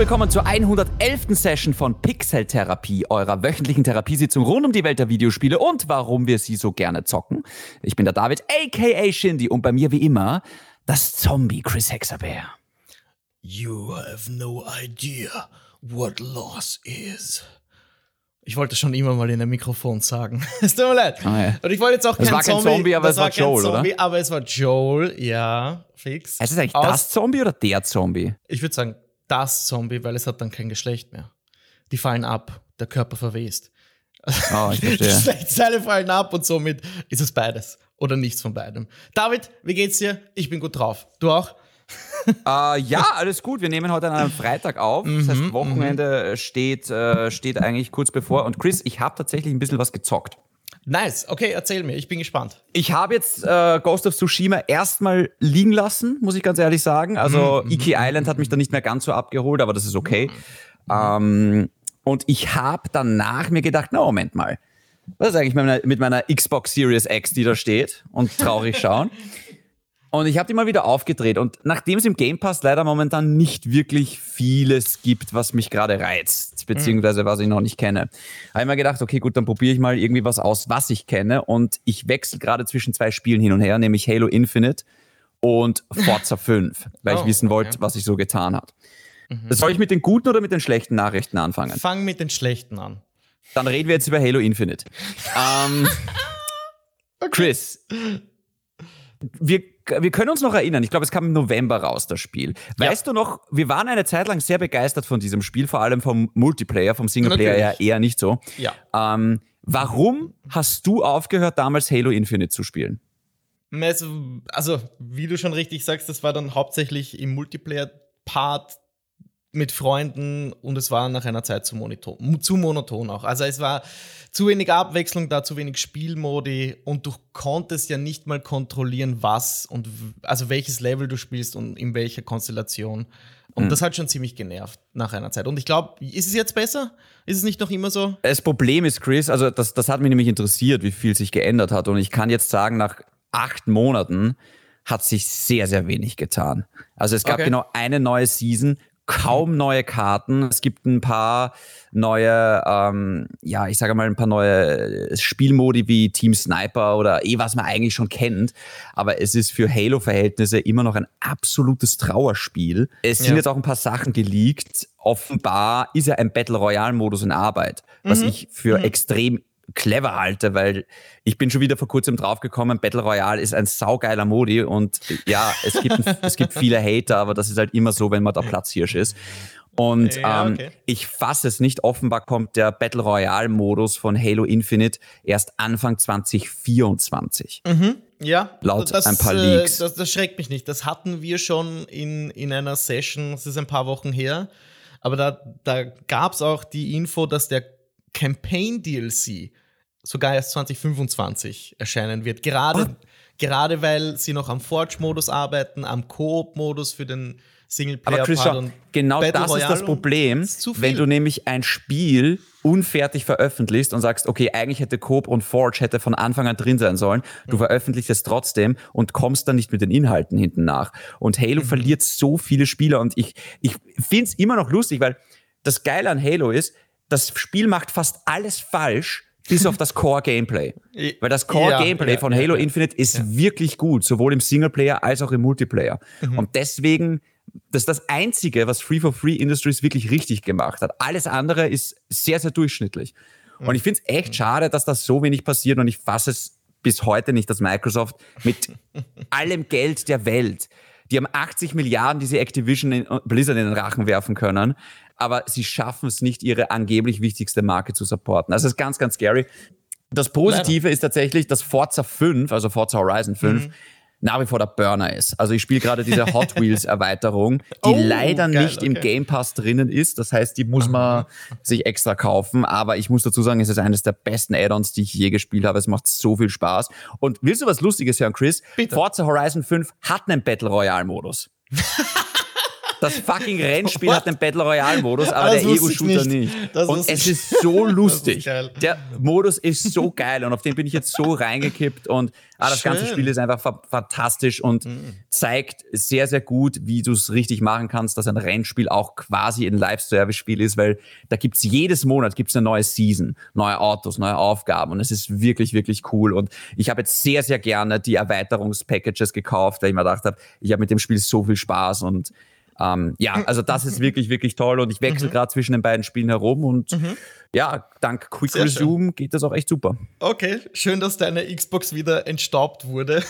willkommen zur 111. Session von Pixel Therapie, eurer wöchentlichen Therapiesitzung rund um die Welt der Videospiele und warum wir sie so gerne zocken. Ich bin der David, aka Shindy, und bei mir wie immer das Zombie Chris Hexabear. You have no idea what loss is. Ich wollte schon immer mal in ein Mikrofon sagen. es tut mir leid. Ah, ja. Und ich wollte jetzt auch Es kein war kein Zombie, Zombie, aber es war Joel, oder? Zombie, Aber es war Joel, ja, fix. Ist es eigentlich Aus- das Zombie oder der Zombie? Ich würde sagen, das Zombie, weil es hat dann kein Geschlecht mehr. Die fallen ab, der Körper verwest. Oh, ich Die verstehe. Geschlechtsteile fallen ab und somit ist es beides. Oder nichts von beidem. David, wie geht's dir? Ich bin gut drauf. Du auch? Äh, ja, alles gut. Wir nehmen heute an einem Freitag auf. Das Mhm, heißt, Wochenende steht, äh, steht eigentlich kurz bevor. Und Chris, ich habe tatsächlich ein bisschen was gezockt. Nice. Okay, erzähl mir. Ich bin gespannt. Ich habe jetzt äh, Ghost of Tsushima erstmal liegen lassen, muss ich ganz ehrlich sagen. Also Iki Island hat mich dann nicht mehr ganz so abgeholt, aber das ist okay. Ähm, und ich habe danach mir gedacht, na Moment mal, was ist eigentlich mit meiner, mit meiner Xbox Series X, die da steht und traurig schauen? Und ich habe die mal wieder aufgedreht. Und nachdem es im Game Pass leider momentan nicht wirklich vieles gibt, was mich gerade reizt, beziehungsweise was ich noch nicht kenne, habe ich mir gedacht, okay, gut, dann probiere ich mal irgendwie was aus, was ich kenne. Und ich wechsle gerade zwischen zwei Spielen hin und her, nämlich Halo Infinite und Forza 5, weil ich Oh, wissen okay. wollte, was sich so getan hat. Soll ich mit den guten oder mit den schlechten Nachrichten anfangen? Fang mit den Schlechten an. Dann reden wir jetzt über Halo Infinite. ähm, Chris, wir, wir können uns noch erinnern, ich glaube, es kam im November raus, das Spiel. Weißt du noch, wir waren eine Zeit lang sehr begeistert von diesem Spiel, vor allem vom Multiplayer, vom Singleplayer ja Natürlich. eher nicht so. Ja. Ähm, warum hast du aufgehört, damals Halo Infinite zu spielen? Also, also, wie du schon richtig sagst, das war dann hauptsächlich im Multiplayer-Part mit Freunden und es war nach einer Zeit zu monoton, zu monoton auch. Also es war zu wenig Abwechslung da, zu wenig Spielmodi und du konntest ja nicht mal kontrollieren, was und also welches Level du spielst und in welcher Konstellation. Und das hat schon ziemlich genervt nach einer Zeit. Und ich glaube, ist es jetzt besser? Ist es nicht noch immer so? Das Problem ist, Chris, also das, das hat mich nämlich interessiert, wie viel sich geändert hat. Und ich kann jetzt sagen, nach acht Monaten hat sich sehr, sehr wenig getan. Also es gab Okay. genau eine neue Season, kaum neue Karten. Es gibt ein paar neue, ähm, ja, ich sage mal, ein paar neue Spielmodi wie Team Sniper oder eh, was man eigentlich schon kennt. Aber es ist für Halo-Verhältnisse immer noch ein absolutes Trauerspiel. Es sind Ja. jetzt auch ein paar Sachen geleakt. Offenbar ist ja ein Battle Royale-Modus in Arbeit, was ich für extrem clever halte, weil ich bin schon wieder vor kurzem draufgekommen, Battle Royale ist ein saugeiler Modi und ja, es gibt, es gibt viele Hater, aber das ist halt immer so, wenn man da Platzhirsch ist. Und Ja, ähm, okay. ich fasse es nicht. Offenbar kommt der Battle Royale-Modus von Halo Infinite erst Anfang 2024. Ja, Laut das, ein paar äh, Leaks. Das, das schreckt mich nicht. Das hatten wir schon in, in einer Session, das ist ein paar Wochen her. Aber da, da gab es auch die Info, dass der Campaign-DLC sogar erst 2025 erscheinen wird. Gerade, Ah. gerade weil sie noch am Forge-Modus arbeiten, am Koop-Modus für den Aber Singleplayer-Part. Chris, schau, und genau Battle das ist Royale das und Problem, ist wenn du nämlich ein Spiel unfertig veröffentlichst und sagst, okay, eigentlich hätte Coop und Forge hätte von Anfang an drin sein sollen. Du veröffentlichst es trotzdem und kommst dann nicht mit den Inhalten hinten nach. Und Mhm. Halo verliert so viele Spieler und ich, ich finde es immer noch lustig, weil das Geile an Halo ist, das Spiel macht fast alles falsch, bis auf das Core-Gameplay. Weil das Core-Gameplay Ja, von Halo. Infinite ist wirklich gut, sowohl im Singleplayer als auch im Multiplayer. Mhm. Und deswegen, das ist das Einzige, was Free for Free Industries wirklich richtig gemacht hat. Alles andere ist sehr, sehr durchschnittlich. Mhm. Und ich finde es echt schade, dass das so wenig passiert und ich fasse es bis heute nicht, dass Microsoft mit allem Geld der Welt, die haben 80 Milliarden, die sie Activision in Blizzard in den Rachen werfen können, aber sie schaffen es nicht, ihre angeblich wichtigste Marke zu supporten. Das ist ganz, ganz scary. Das Positive ist tatsächlich, dass Forza 5, also Forza Horizon 5, Mhm. nach wie vor der Burner ist. Also ich spiele gerade diese Hot Wheels Erweiterung, die Oh, leider geil, nicht im okay. Game Pass drinnen ist. Das heißt, die muss man sich extra kaufen. Aber ich muss dazu sagen, es ist eines der besten Add-ons, die ich je gespielt habe. Es macht so viel Spaß. Und willst du was Lustiges hören, Chris? Bitte. Forza Horizon 5 hat einen Battle Royale Modus. Das fucking Rennspiel hat den Battle Royale Modus, aber das der Ego-Shooter nicht. nicht. Und es ist so lustig. Ist der Modus ist so geil und auf den bin ich jetzt so reingekippt und ah, das Schön. ganze Spiel ist einfach fantastisch und mhm. zeigt sehr, sehr gut, wie du es richtig machen kannst, dass ein Rennspiel auch quasi ein Live-Service-Spiel ist, weil da gibt's jedes Monat gibt's eine neue Season, neue Autos, neue Aufgaben und es ist wirklich, wirklich cool und ich habe jetzt sehr, sehr gerne die Erweiterungspackages gekauft, weil ich mir gedacht habe, ich habe mit dem Spiel so viel Spaß und ähm, ja, mhm. also das ist wirklich, wirklich toll und ich wechsle mhm. gerade zwischen den beiden Spielen herum und mhm. ja, dank Quick Sehr Resume schön. geht das auch echt super. Okay, schön, dass deine Xbox wieder entstaubt wurde.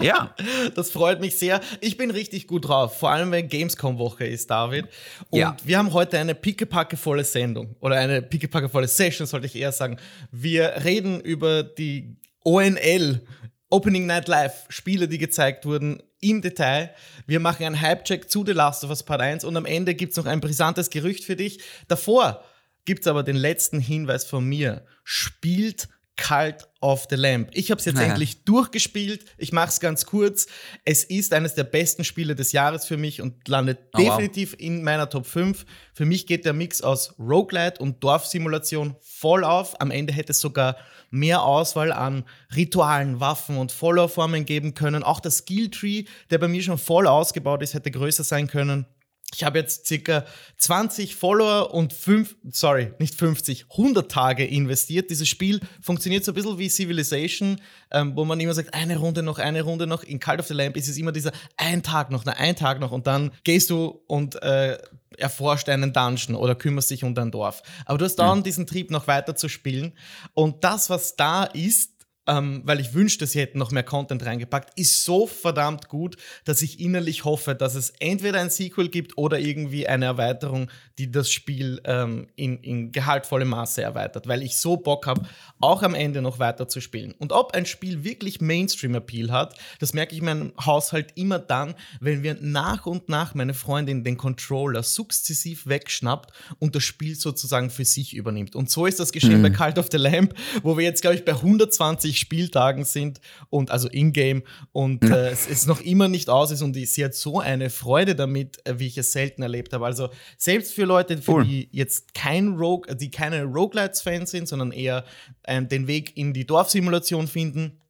Ja. Das freut mich sehr. Ich bin richtig gut drauf, vor allem wenn Gamescom-Woche ist, David. Und ja. wir haben heute eine pickepackevolle Sendung oder eine pickepackevolle Session, sollte ich eher sagen. Wir reden über die ONL, Opening Night Live, Spiele, die gezeigt wurden im Detail. Wir machen einen Hype-Check zu The Last of Us Part 1 und am Ende gibt es noch ein brisantes Gerücht für dich. Davor gibt es aber den letzten Hinweis von mir. Spielt Cult of the Lamp. Ich habe es jetzt naja. endlich durchgespielt. Ich mache es ganz kurz. Es ist eines der besten Spiele des Jahres für mich und landet oh, definitiv wow. in meiner Top 5. Für mich geht der Mix aus Roguelite und Dorfsimulation voll auf. Am Ende hätte es sogar mehr Auswahl an Ritualen, Waffen und Follower-Formen geben können. Auch der Skilltree, der bei mir schon voll ausgebaut ist, hätte größer sein können. Ich habe jetzt circa 20 Follower und 5, sorry, nicht 50, 100 Tage investiert. Dieses Spiel funktioniert so ein bisschen wie Civilization, ähm, wo man immer sagt, eine Runde noch, eine Runde noch. In Cult of the Lamp ist es immer dieser ein Tag noch, ein Tag noch und dann gehst du und äh, erforscht einen Dungeon oder kümmerst dich um dein Dorf. Aber du hast dann mhm. diesen Trieb noch weiter zu spielen und das, was da ist, ähm, weil ich wünschte, sie hätten noch mehr Content reingepackt, ist so verdammt gut, dass ich innerlich hoffe, dass es entweder ein Sequel gibt oder irgendwie eine Erweiterung, die das Spiel ähm, in, in gehaltvollem Maße erweitert, weil ich so Bock habe, auch am Ende noch weiter zu spielen. Und ob ein Spiel wirklich Mainstream-Appeal hat, das merke ich in meinem Haushalt immer dann, wenn wir nach und nach meine Freundin den Controller sukzessiv wegschnappt und das Spiel sozusagen für sich übernimmt. Und so ist das geschehen mhm. bei Cult of the Lamp, wo wir jetzt, glaube ich, bei 120 60 Spieltagen sind und also in-game und äh, es, es noch immer nicht aus ist und sie hat so eine Freude damit, äh, wie ich es selten erlebt habe. Also selbst für Leute, für cool. die jetzt kein Rogue, die keine Roguelites-Fans sind, sondern eher äh, den Weg in die Dorfsimulation finden,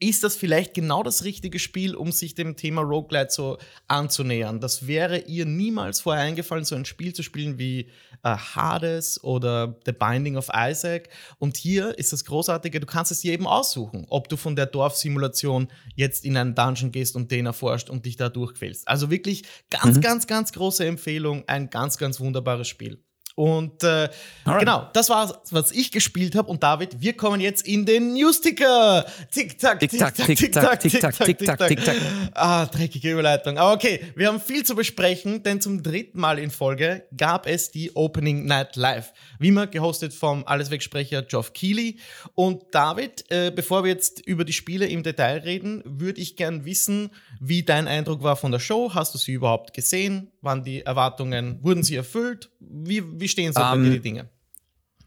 ist das vielleicht genau das richtige Spiel, um sich dem Thema Roguelite so anzunähern. Das wäre ihr niemals vorher eingefallen, so ein Spiel zu spielen wie äh, Hades oder The Binding of Isaac. Und hier ist das Großartige, du kannst es jedem aussuchen, ob du von der Dorfsimulation jetzt in einen Dungeon gehst und den erforscht und dich da durchquälst. Also wirklich ganz, mhm. ganz, ganz große Empfehlung, ein ganz, ganz wunderbares Spiel. Und äh, genau, das war was ich gespielt habe. Und David, wir kommen jetzt in den News-Ticker. Tick-Tack, Tick-Tack, Tick-Tack, Tick-Tack, Tick-Tack, Tick-Tack. Ah, dreckige Überleitung. Aber okay, wir haben viel zu besprechen, denn zum dritten Mal in Folge gab es die Opening Night Live. Wie immer gehostet vom Alleswegsprecher Geoff Keighley. Und David, äh, bevor wir jetzt über die Spiele im Detail reden, würde ich gern wissen, wie dein Eindruck war von der Show. Hast du sie überhaupt gesehen? Waren die Erwartungen, wurden sie erfüllt? Wie, wie stehen so ähm, die Dinge?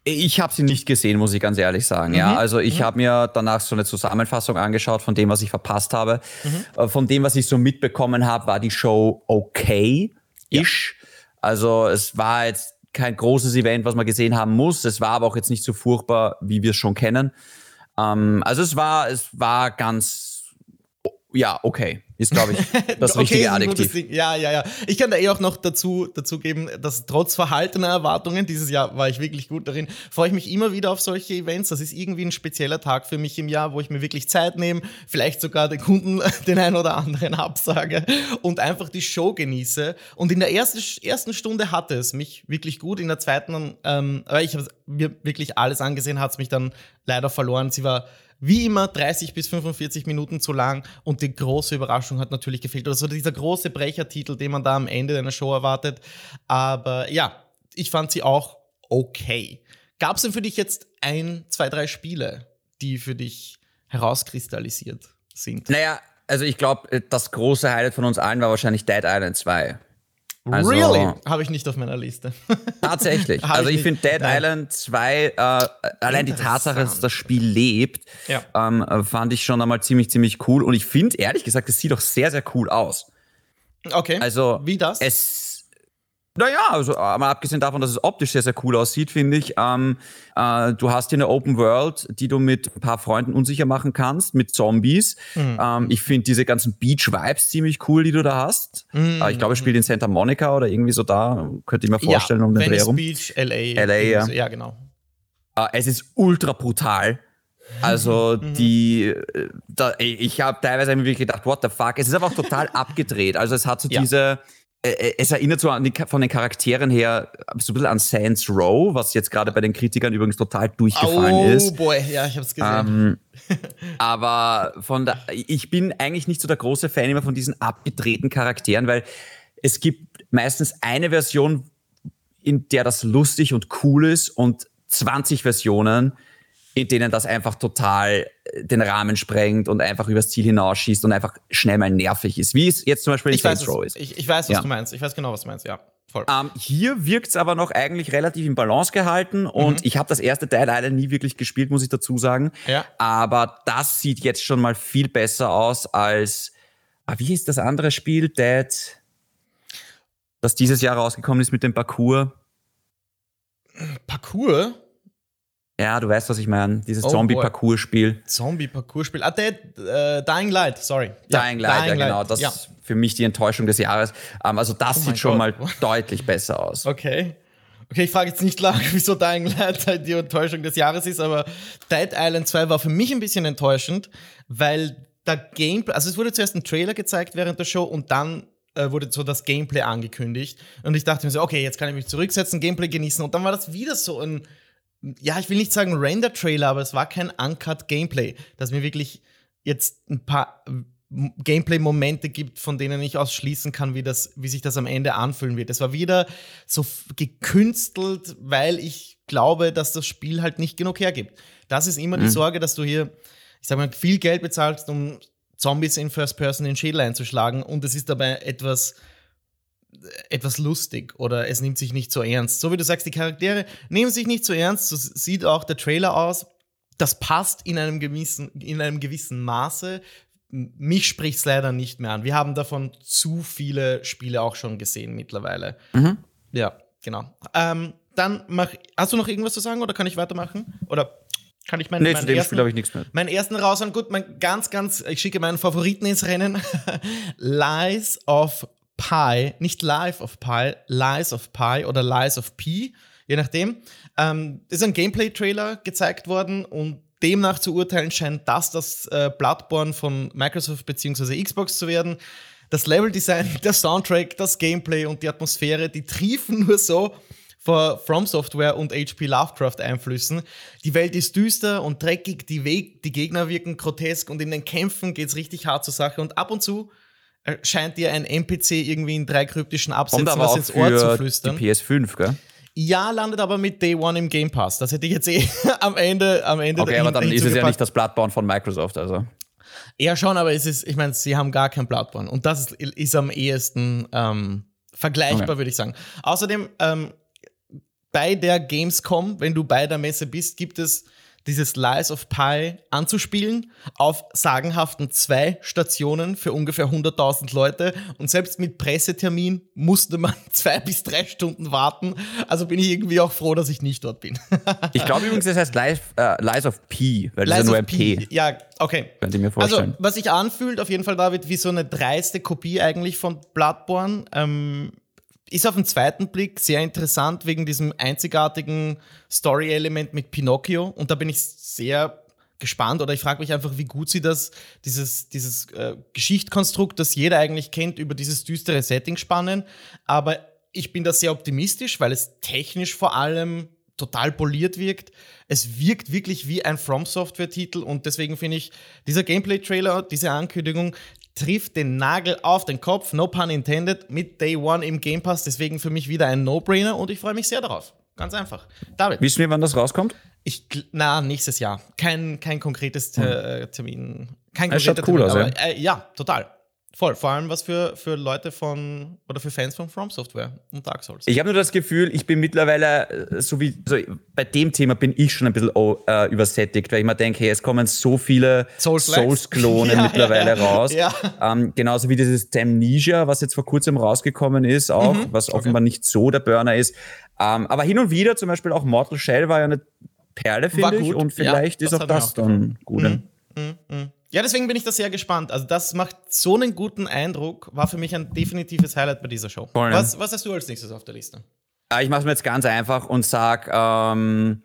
Ich habe sie nicht gesehen, muss ich ganz ehrlich sagen. Mhm. Ja, also ich mhm. habe mir danach so eine Zusammenfassung angeschaut von dem, was ich verpasst habe. Mhm. Äh, von dem, was ich so mitbekommen habe, war die Show okay ish. Ja. Also es war jetzt kein großes Event, was man gesehen haben muss. Es war aber auch jetzt nicht so furchtbar, wie wir es schon kennen. Ähm, also es war, es war ganz, ja, okay ist, glaube ich, das richtige okay, Adjektiv. Ja, ja, ja. Ich kann da eh auch noch dazu, dazu geben, dass trotz verhaltener Erwartungen, dieses Jahr war ich wirklich gut darin, freue ich mich immer wieder auf solche Events. Das ist irgendwie ein spezieller Tag für mich im Jahr, wo ich mir wirklich Zeit nehme, vielleicht sogar den Kunden den einen oder anderen absage und einfach die Show genieße. Und in der ersten, ersten Stunde hatte es mich wirklich gut, in der zweiten, ähm, aber ich habe mir wirklich alles angesehen, hat es mich dann leider verloren. Sie war wie immer 30 bis 45 Minuten zu lang und die große Überraschung hat natürlich gefehlt. Oder so dieser große Brechertitel, den man da am Ende einer Show erwartet. Aber ja, ich fand sie auch okay. Gab es denn für dich jetzt ein, zwei, drei Spiele, die für dich herauskristallisiert sind? Naja, also ich glaube, das große Highlight von uns allen war wahrscheinlich Dead Island 2. Also, really? Habe ich nicht auf meiner Liste. tatsächlich. also ich, ich finde Dead Nein. Island 2, äh, allein die Tatsache, dass das Spiel lebt, ja. ähm, fand ich schon einmal ziemlich, ziemlich cool. Und ich finde, ehrlich gesagt, es sieht doch sehr, sehr cool aus. Okay. Also, wie das? Es, Naja, also äh, mal abgesehen davon, dass es optisch sehr, sehr cool aussieht, finde ich. Ähm, äh, du hast hier eine Open World, die du mit ein paar Freunden unsicher machen kannst, mit Zombies. Mhm. Ähm, ich finde diese ganzen Beach-Vibes ziemlich cool, die du da hast. Mhm. Äh, ich glaube, es spielt in Santa Monica oder irgendwie so da. Könnte ich mir vorstellen, ja, um den Dreh herum. Beach, LA. LA, ja. ja, genau. Äh, es ist ultra brutal. Also mhm. die, äh, da, ich habe teilweise wirklich gedacht, what the fuck? Es ist einfach total abgedreht. Also es hat so ja. diese es erinnert so an die, von den Charakteren her so ein bisschen an Saints Row, was jetzt gerade bei den Kritikern übrigens total durchgefallen oh, ist. Oh boy, ja, ich hab's gesehen. Ähm, aber von der, ich bin eigentlich nicht so der große Fan immer von diesen abgedrehten Charakteren, weil es gibt meistens eine Version, in der das lustig und cool ist und 20 Versionen, in denen das einfach total äh, den Rahmen sprengt und einfach übers Ziel hinausschießt und einfach schnell mal nervig ist. Wie es jetzt zum Beispiel in Saints Row ist. Ich, ich weiß, was ja. du meinst. Ich weiß genau, was du meinst, ja. Voll. Ähm, hier wirkt es aber noch eigentlich relativ im Balance gehalten und mhm. ich habe das erste Teil leider nie wirklich gespielt, muss ich dazu sagen. Ja. Aber das sieht jetzt schon mal viel besser aus als, ah, wie hieß das andere Spiel, Dead, das dieses Jahr rausgekommen ist mit dem Parcours? Parcours? Ja, du weißt, was ich meine. Dieses oh, Zombie-Parcours-Spiel. Zombie-Parcours-Spiel. Ah, der äh, Dying Light, sorry. Dying ja, Light, Dying ja, genau. Das ja. ist für mich die Enttäuschung des Jahres. Ähm, also, das oh sieht schon Gott. mal deutlich besser aus. Okay. Okay, ich frage jetzt nicht lang, wieso Dying Light halt die Enttäuschung des Jahres ist, aber Dead Island 2 war für mich ein bisschen enttäuschend, weil der Gameplay, also es wurde zuerst ein Trailer gezeigt während der Show und dann äh, wurde so das Gameplay angekündigt. Und ich dachte mir so, okay, jetzt kann ich mich zurücksetzen, Gameplay genießen. Und dann war das wieder so ein ja, ich will nicht sagen Render-Trailer, aber es war kein Uncut-Gameplay, das mir wirklich jetzt ein paar Gameplay-Momente gibt, von denen ich ausschließen kann, wie, das, wie sich das am Ende anfühlen wird. Es war wieder so gekünstelt, weil ich glaube, dass das Spiel halt nicht genug hergibt. Das ist immer mhm. die Sorge, dass du hier, ich sag mal, viel Geld bezahlst, um Zombies in First Person in den Schädel einzuschlagen und es ist dabei etwas etwas lustig oder es nimmt sich nicht so ernst. So wie du sagst, die Charaktere nehmen sich nicht so ernst, so sieht auch der Trailer aus. Das passt in einem gewissen, in einem gewissen Maße. Mich spricht es leider nicht mehr an. Wir haben davon zu viele Spiele auch schon gesehen mittlerweile. Mhm. Ja, genau. Ähm, dann mach, hast du noch irgendwas zu sagen oder kann ich weitermachen? Oder kann ich meinen, nee, meinen ersten, ich nichts mehr. Meinen ersten raushauen. Gut, mein ganz, ganz, ich schicke meinen Favoriten ins Rennen. Lies of Pi, nicht Life of Pi, Lies of Pi oder Lies of P, je nachdem. Ähm, ist ein Gameplay-Trailer gezeigt worden und demnach zu urteilen scheint das das äh, Bloodborne von Microsoft bzw. Xbox zu werden. Das Leveldesign, der Soundtrack, das Gameplay und die Atmosphäre, die triefen nur so vor From Software und HP Lovecraft Einflüssen. Die Welt ist düster und dreckig, die, Weg, die Gegner wirken grotesk und in den Kämpfen geht es richtig hart zur Sache und ab und zu scheint dir ein NPC irgendwie in drei kryptischen Absätzen was ins Ohr zu flüstern. Die PS5, gell? Ja, landet aber mit Day One im Game Pass. Das hätte ich jetzt eh am Ende, am Ende Okay, aber dann ist es ja nicht das Bloodborne von Microsoft, also. Ja, schon, aber es ist, ich meine, sie haben gar kein Bloodborne. Und das ist, ist am ehesten ähm, vergleichbar, okay. würde ich sagen. Außerdem, ähm, bei der Gamescom, wenn du bei der Messe bist, gibt es dieses Lies of Pi anzuspielen auf sagenhaften zwei Stationen für ungefähr 100.000 Leute. Und selbst mit Pressetermin musste man zwei bis drei Stunden warten. Also bin ich irgendwie auch froh, dass ich nicht dort bin. ich glaube übrigens, das heißt Lies, äh, Lies of P, weil das ist ja nur ein P. P. Ja, okay. Könnt ihr mir vorstellen. Also, was sich anfühlt, auf jeden Fall, David, wie so eine dreiste Kopie eigentlich von Bloodborne. Ähm, ist auf den zweiten Blick sehr interessant wegen diesem einzigartigen Story-Element mit Pinocchio. Und da bin ich sehr gespannt oder ich frage mich einfach, wie gut sie das, dieses, dieses äh, Geschichtkonstrukt, das jeder eigentlich kennt, über dieses düstere Setting spannen. Aber ich bin da sehr optimistisch, weil es technisch vor allem total poliert wirkt. Es wirkt wirklich wie ein From Software-Titel und deswegen finde ich, dieser Gameplay-Trailer, diese Ankündigung, trifft den Nagel auf den Kopf, no pun intended, mit Day One im Game Pass. Deswegen für mich wieder ein No-Brainer und ich freue mich sehr darauf. Ganz einfach. David. Wissen wir, wann das rauskommt? Ich, na, nächstes Jahr. Kein, kein konkretes hm. Termin. Kein konkreter cool Termin, aus, aber, äh, ja, total. Voll, vor allem was für, für Leute von oder für Fans von From Software und Dark Souls. Ich habe nur das Gefühl, ich bin mittlerweile, äh, so wie so bei dem Thema bin ich schon ein bisschen oh, äh, übersättigt, weil ich mir denke, hey, es kommen so viele Souls-Klone Souls ja, mittlerweile ja, ja. raus. Ähm, genauso wie dieses Amnesia, was jetzt vor kurzem rausgekommen ist, auch, mhm, was okay. offenbar nicht so der Burner ist. Ähm, aber hin und wieder, zum Beispiel auch Mortal Shell war ja eine Perle, finde ich. Und vielleicht ist auch das auch dann gut. Mhm, mhm, mhm. Ja, deswegen bin ich da sehr gespannt. Also, das macht so einen guten Eindruck, war für mich ein definitives Highlight bei dieser Show. Voll, was, was hast du als nächstes auf der Liste? Ich mache es mir jetzt ganz einfach und sag, ähm,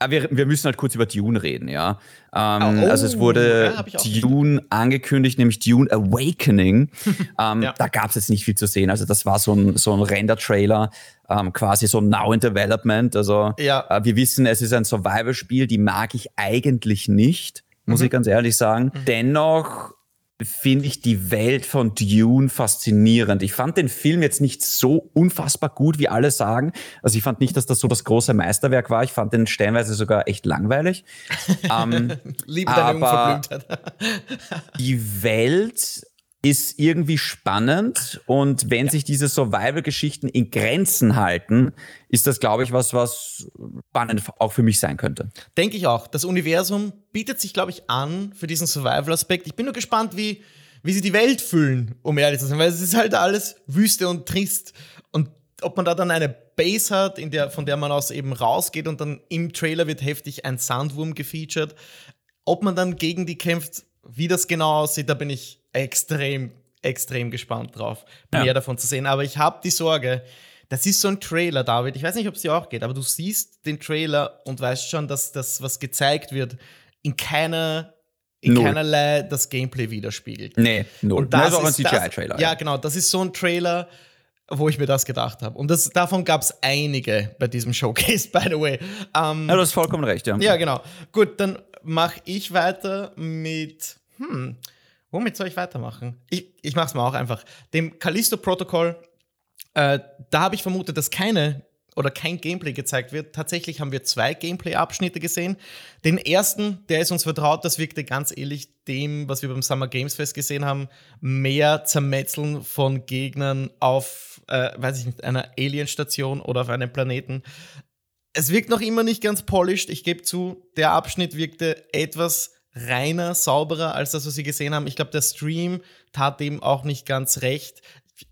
ah, wir, wir müssen halt kurz über Dune reden, ja. Ähm, oh, also es wurde ja, Dune angekündigt, nämlich Dune Awakening. ähm, ja. Da gab es jetzt nicht viel zu sehen. Also das war so ein, so ein Render-Trailer, ähm, quasi so Now in Development. Also ja. äh, wir wissen, es ist ein Survival-Spiel, die mag ich eigentlich nicht muss mhm. ich ganz ehrlich sagen. Mhm. Dennoch finde ich die Welt von Dune faszinierend. Ich fand den Film jetzt nicht so unfassbar gut, wie alle sagen. Also ich fand nicht, dass das so das große Meisterwerk war. Ich fand den stellenweise sogar echt langweilig. ähm, Liebe deine aber die Welt ist irgendwie spannend und wenn ja. sich diese Survival-Geschichten in Grenzen halten, ist das, glaube ich, was, was spannend auch für mich sein könnte. Denke ich auch. Das Universum bietet sich, glaube ich, an für diesen Survival-Aspekt. Ich bin nur gespannt, wie, wie sie die Welt füllen, um ehrlich zu sein, weil es ist halt alles Wüste und trist. Und ob man da dann eine Base hat, in der, von der man aus eben rausgeht und dann im Trailer wird heftig ein Sandwurm gefeatured. Ob man dann gegen die kämpft, wie das genau aussieht, da bin ich extrem, extrem gespannt drauf, ja. mehr davon zu sehen. Aber ich habe die Sorge, das ist so ein Trailer, David. Ich weiß nicht, ob es dir auch geht, aber du siehst den Trailer und weißt schon, dass das, was gezeigt wird, in keiner in null. keinerlei das Gameplay widerspiegelt. Nee, null. Und das, das ist auch ein CGI-Trailer. Ja, genau. Das ist so ein Trailer, wo ich mir das gedacht habe. Und das, davon gab es einige bei diesem Showcase, by the way. Um, ja, du hast vollkommen recht, ja. Ja, genau. Gut, dann mache ich weiter mit. Hm, womit soll ich weitermachen? Ich, ich mache es mal auch einfach. Dem Callisto-Protokoll, äh, da habe ich vermutet, dass keine oder kein Gameplay gezeigt wird. Tatsächlich haben wir zwei Gameplay-Abschnitte gesehen. Den ersten, der ist uns vertraut, das wirkte ganz ähnlich dem, was wir beim Summer Games Fest gesehen haben. Mehr Zermetzeln von Gegnern auf, äh, weiß ich nicht, einer Alienstation oder auf einem Planeten. Es wirkt noch immer nicht ganz polished. Ich gebe zu, der Abschnitt wirkte etwas reiner, sauberer als das, was wir gesehen haben. Ich glaube, der Stream tat dem auch nicht ganz recht.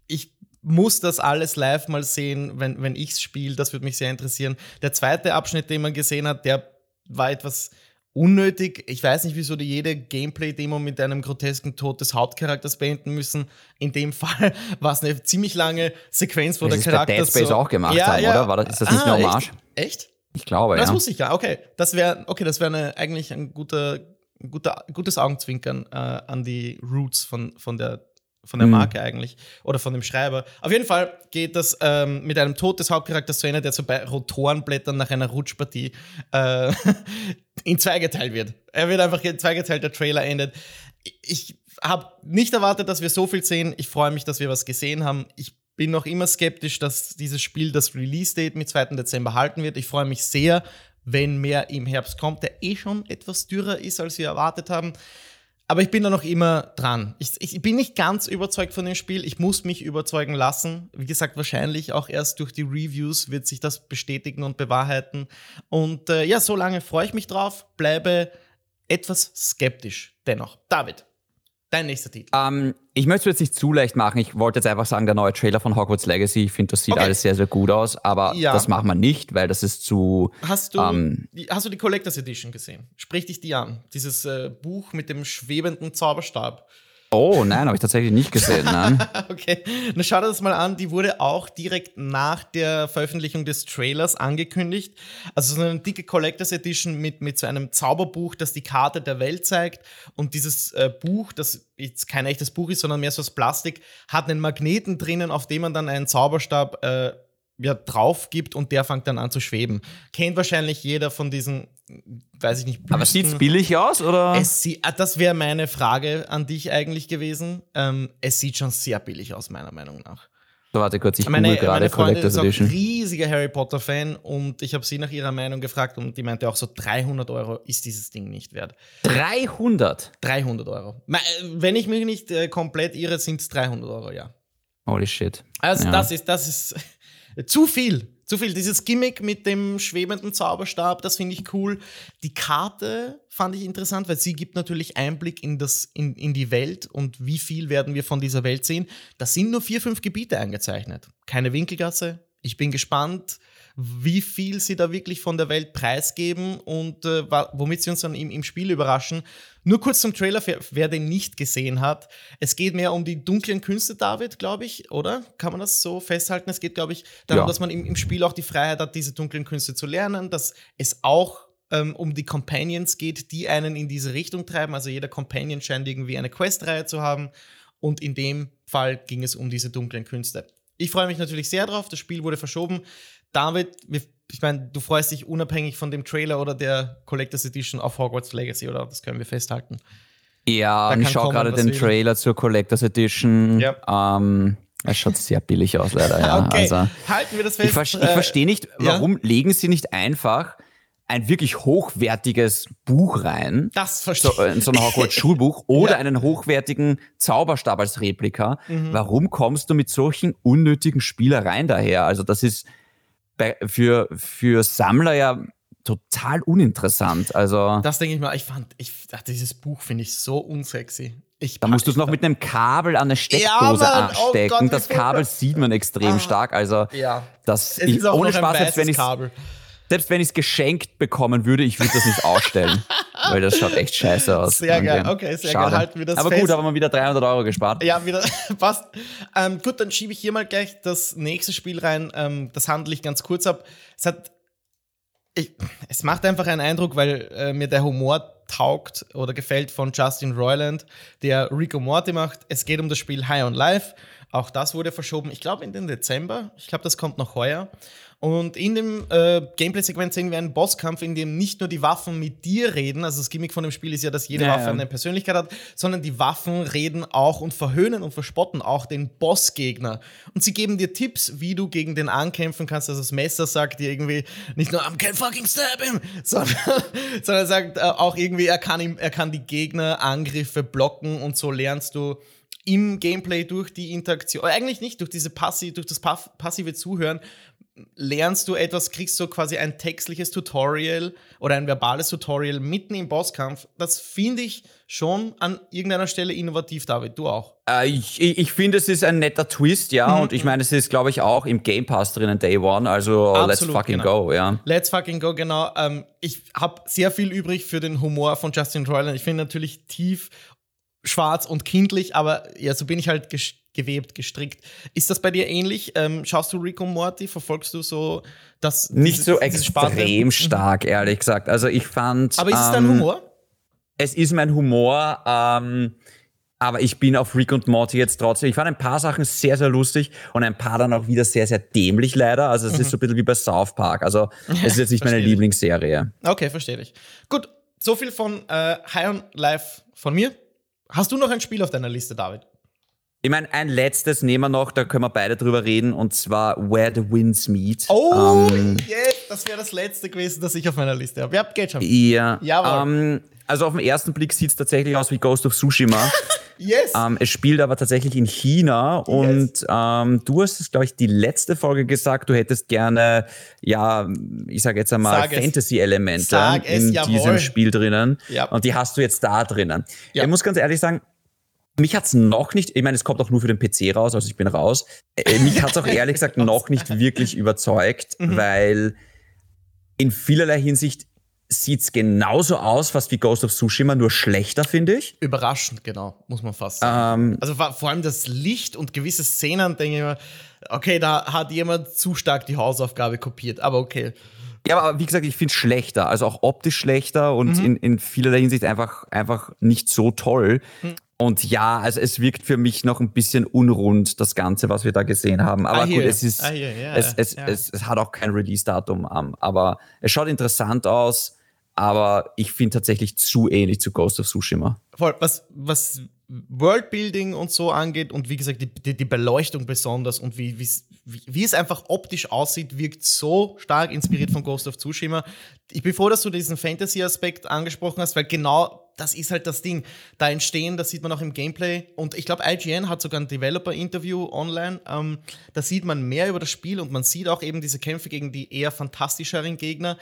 Ich muss das alles live mal sehen, wenn, wenn ich es spiele. Das würde mich sehr interessieren. Der zweite Abschnitt, den man gesehen hat, der war etwas unnötig. Ich weiß nicht, wieso die jede Gameplay-Demo mit einem grotesken Tod des Hauptcharakters beenden müssen. In dem Fall war es eine ziemlich lange Sequenz, wo das der Charakter. Das Dead Space so auch gemacht ja, haben, ja. oder? War das, ist das nicht ah, eine Hommage? Echt? echt? Ich glaube, das ja. Das wusste ich ja. Okay, das wäre okay, das wäre eigentlich ein guter, guter, gutes Augenzwinkern äh, an die Roots von, von der von der mhm. Marke mhm. eigentlich oder von dem Schreiber. Auf jeden Fall geht das ähm, mit einem Tod des Hauptcharakters zu Ende, der so bei Rotorenblättern nach einer Rutschpartie äh, in zwei geteilt wird. Er wird einfach in zwei geteilt, der Trailer endet. Ich habe nicht erwartet, dass wir so viel sehen. Ich freue mich, dass wir was gesehen haben. Ich bin noch immer skeptisch, dass dieses Spiel das Release-Date mit 2. Dezember halten wird. Ich freue mich sehr, wenn mehr im Herbst kommt, der eh schon etwas dürrer ist, als wir erwartet haben. Aber ich bin da noch immer dran. Ich, ich, bin nicht ganz überzeugt von dem Spiel. Ich muss mich überzeugen lassen. Wie gesagt, wahrscheinlich auch erst durch die Reviews wird sich das bestätigen und bewahrheiten. Und äh, ja, so lange freue ich mich drauf, bleibe etwas skeptisch dennoch. David, Dein nächster Titel. Ähm, ich möchte es jetzt nicht zu leicht machen. Ich wollte jetzt einfach sagen, der neue Trailer von Hogwarts Legacy, ich finde, das sieht okay. alles sehr, sehr gut aus. Aber ja. das machen wir nicht, weil das ist zu. Hast du, ähm, die, hast du die Collectors Edition gesehen? Sprich dich die an. Dieses äh, Buch mit dem schwebenden Zauberstab. Oh, nein, habe ich tatsächlich nicht gesehen. Nein. okay, dann schau dir das mal an. Die wurde auch direkt nach der Veröffentlichung des Trailers angekündigt. Also so eine dicke Collectors Edition mit, mit so einem Zauberbuch, das die Karte der Welt zeigt. Und dieses äh, Buch, das jetzt kein echtes Buch ist, sondern mehr so aus Plastik, hat einen Magneten drinnen, auf dem man dann einen Zauberstab äh, ja, drauf gibt und der fängt dann an zu schweben. Kennt wahrscheinlich jeder von diesen weiß ich nicht. Büsten. Aber sieht es billig aus, oder? Sie ah, das wäre meine Frage an dich eigentlich gewesen. Ähm, es sieht schon sehr billig aus, meiner Meinung nach. So, warte kurz, ich meine, google gerade meine Freundin Collector's ist auch Edition. riesiger Harry Potter Fan und ich habe sie nach ihrer Meinung gefragt und die meinte auch so 300 Euro ist dieses Ding nicht wert. 300? 300 Euro. Äh, Wenn ich mich nicht äh, komplett irre, sind es 300 Euro, ja. Holy shit. Also Ja. das ist, das ist zu viel. Zu viel. Dieses Gimmick mit dem schwebenden Zauberstab, das finde ich cool. Die Karte fand ich interessant, weil sie gibt natürlich Einblick in, das, in, in die Welt und wie viel werden wir von dieser Welt sehen. Da sind nur vier, fünf Gebiete eingezeichnet. Keine Winkelgasse. Ich bin gespannt, wie viel sie da wirklich von der Welt preisgeben und äh, womit sie uns dann im, im Spiel überraschen. Nur kurz zum Trailer, wer, wer den nicht gesehen hat. Es geht mehr um die dunklen Künste, David, glaube ich, oder? Kann man das so festhalten? Es geht, glaube ich, darum, Ja. dass man im, im Spiel auch die Freiheit hat, diese dunklen Künste zu lernen, dass es auch ähm, um die Companions geht, die einen in diese Richtung treiben. Also jeder Companion scheint irgendwie eine Questreihe zu haben. Und in dem Fall ging es um diese dunklen Künste. Ich freue mich natürlich sehr drauf. Das Spiel wurde verschoben. David, wir, ich meine, du freust dich unabhängig von dem Trailer oder der Collectors Edition auf Hogwarts Legacy, oder? Das können wir festhalten. Ja, und ich schaue gerade den will. Trailer zur Collector's Edition. Ja. Ähm, es schaut sehr billig aus, leider. Ja. okay, Also, halten wir das fest. ich ver Äh, ich verstehe nicht, warum legen sie nicht einfach ein wirklich hochwertiges Buch rein? Das verstehe so, äh, so ein Hogwarts-Schulbuch oder Ja. einen hochwertigen Zauberstab als Replika. Mhm. Warum kommst du mit solchen unnötigen Spielereien daher? Also, das ist bei, für, für Sammler ja total uninteressant. Also, Das denke ich mal, ich fand, ich dachte, dieses Buch finde ich so unsexy. Ich da musst du es noch mit einem Kabel an eine Steckdose Mann, oh anstecken. Gott, wie das. Kabel sieht man extrem Ah. stark. Also, Ja. das, ich, ohne Spaß, weißes wenn ich Kabel. Selbst wenn ich es geschenkt bekommen würde, ich würde das nicht ausstellen. weil das schaut echt scheiße aus. Sehr geil. Okay, sehr geil. Halten wir das Aber fest. gut, haben wir wieder 300 Euro gespart. Ja, wieder passt. Ähm, gut, dann schiebe ich hier mal gleich das nächste Spiel rein. Ähm, das handle ich ganz kurz ab. Es hat. Ich, es macht einfach einen Eindruck, weil äh, mir der Humor taugt oder gefällt von Justin Roiland, der Rico Morty macht. Es geht um das Spiel High on Life. Auch das wurde verschoben, ich glaube, in den Dezember. Ich glaube, das kommt noch heuer. Und in dem äh, Gameplay-Segment sehen wir einen Bosskampf, in dem nicht nur die Waffen mit dir reden, also das Gimmick von dem Spiel ist ja, dass jede Ja, Waffe eine Persönlichkeit hat, sondern die Waffen reden auch und verhöhnen und verspotten auch den Bossgegner. Und sie geben dir Tipps, wie du gegen den ankämpfen kannst. Also das Messer sagt dir irgendwie nicht nur, I'm can't fucking stab him, sondern, sondern sagt äh, auch irgendwie, er kann, ihm, er kann die Gegnerangriffe blocken und so lernst du im Gameplay durch die Interaktion, äh, eigentlich nicht, durch, diese Passi, durch das passive Zuhören, lernst du etwas, kriegst du quasi ein textliches Tutorial oder ein verbales Tutorial mitten im Bosskampf. Das finde ich schon an irgendeiner Stelle innovativ, David. Du auch. Äh, ich ich, finde, es ist ein netter Twist, ja. Mhm, Und ich meine, es ist, glaube ich, auch im Game Pass drinnen Day One. Also, let's Absolut, fucking genau. go, ja. Let's fucking go, genau. Ähm, ich habe sehr viel übrig für den Humor von Justin Roiland. Ich finde natürlich tief, schwarz und kindlich, aber ja, so bin ich halt ges gewebt, gestrickt. Ist das bei dir ähnlich? Ähm, schaust du Rico Morty? Verfolgst du so das? Nicht so extrem Mhm. stark, ehrlich gesagt. Also, ich fand. Aber ist es dein ähm, Humor? Es ist mein Humor, ähm, aber ich bin auf Rick und Morty jetzt trotzdem. Ich fand ein paar Sachen sehr, sehr lustig und ein paar dann auch wieder sehr, sehr dämlich leider. Also es ist so ein bisschen wie bei South Park. Also es ist jetzt nicht meine ich. Lieblingsserie. Okay, verstehe ich. Gut, so viel von äh, High on Life von mir. Hast du noch ein Spiel auf deiner Liste, David? Ich meine, ein letztes nehmen wir noch, da können wir beide drüber reden, und zwar Where the Winds Meet. Oh, Ähm, yes, das wäre das letzte gewesen, das ich auf meiner Liste habe. Ja, geht schon. ja. Jawohl. Ähm, also auf den ersten Blick sieht es tatsächlich aus wie Ghost of Tsushima. Yes. Ähm, es spielt aber tatsächlich in China und ähm, du hast es, glaube ich, die letzte Folge gesagt, du hättest gerne, ja, ich sage jetzt einmal, es. Fantasy-Elemente es, in jawohl. diesem Spiel drinnen. Ja. Und die hast du jetzt da drinnen. Ja. Ich muss ganz ehrlich sagen, mich hat's noch nicht, ich meine, es kommt auch nur für den PC raus, also ich bin raus. Äh, mich hat's auch ehrlich gesagt noch nicht wirklich überzeugt, Mhm. weil in vielerlei Hinsicht sieht's genauso aus, fast wie Ghost of Tsushima, nur schlechter, finde ich. Überraschend, genau, muss man fast sagen. Ähm, Also vor allem das Licht und gewisse Szenen, denke ich mir, okay, da hat jemand zu stark die Hausaufgabe kopiert, aber okay. Ja, aber wie gesagt, ich finde es schlechter, also auch optisch schlechter und Mhm. in, in vielerlei Hinsicht einfach, einfach nicht so toll. Mhm. Und ja, also es wirkt für mich noch ein bisschen unrund, das Ganze, was wir da gesehen haben. Aber Ah, gut, es ist, Ah, hier, ja, es, es, ja. es, es hat auch kein Release-Datum. aber es schaut interessant aus, aber ich finde tatsächlich zu ähnlich zu Ghost of Tsushima. Voll, was, was Worldbuilding und so angeht und wie gesagt, die, die, die Beleuchtung besonders und wie, wie, wie es einfach optisch aussieht, wirkt so stark inspiriert von Ghost of Tsushima. Ich bin froh, dass du diesen Fantasy-Aspekt angesprochen hast, weil genau das ist halt das Ding. Da entstehen, das sieht man auch im Gameplay. Und ich glaube, IGN hat sogar ein Developer-Interview online. Ähm, da sieht man mehr über das Spiel und man sieht auch eben diese Kämpfe gegen die eher fantastischeren Gegner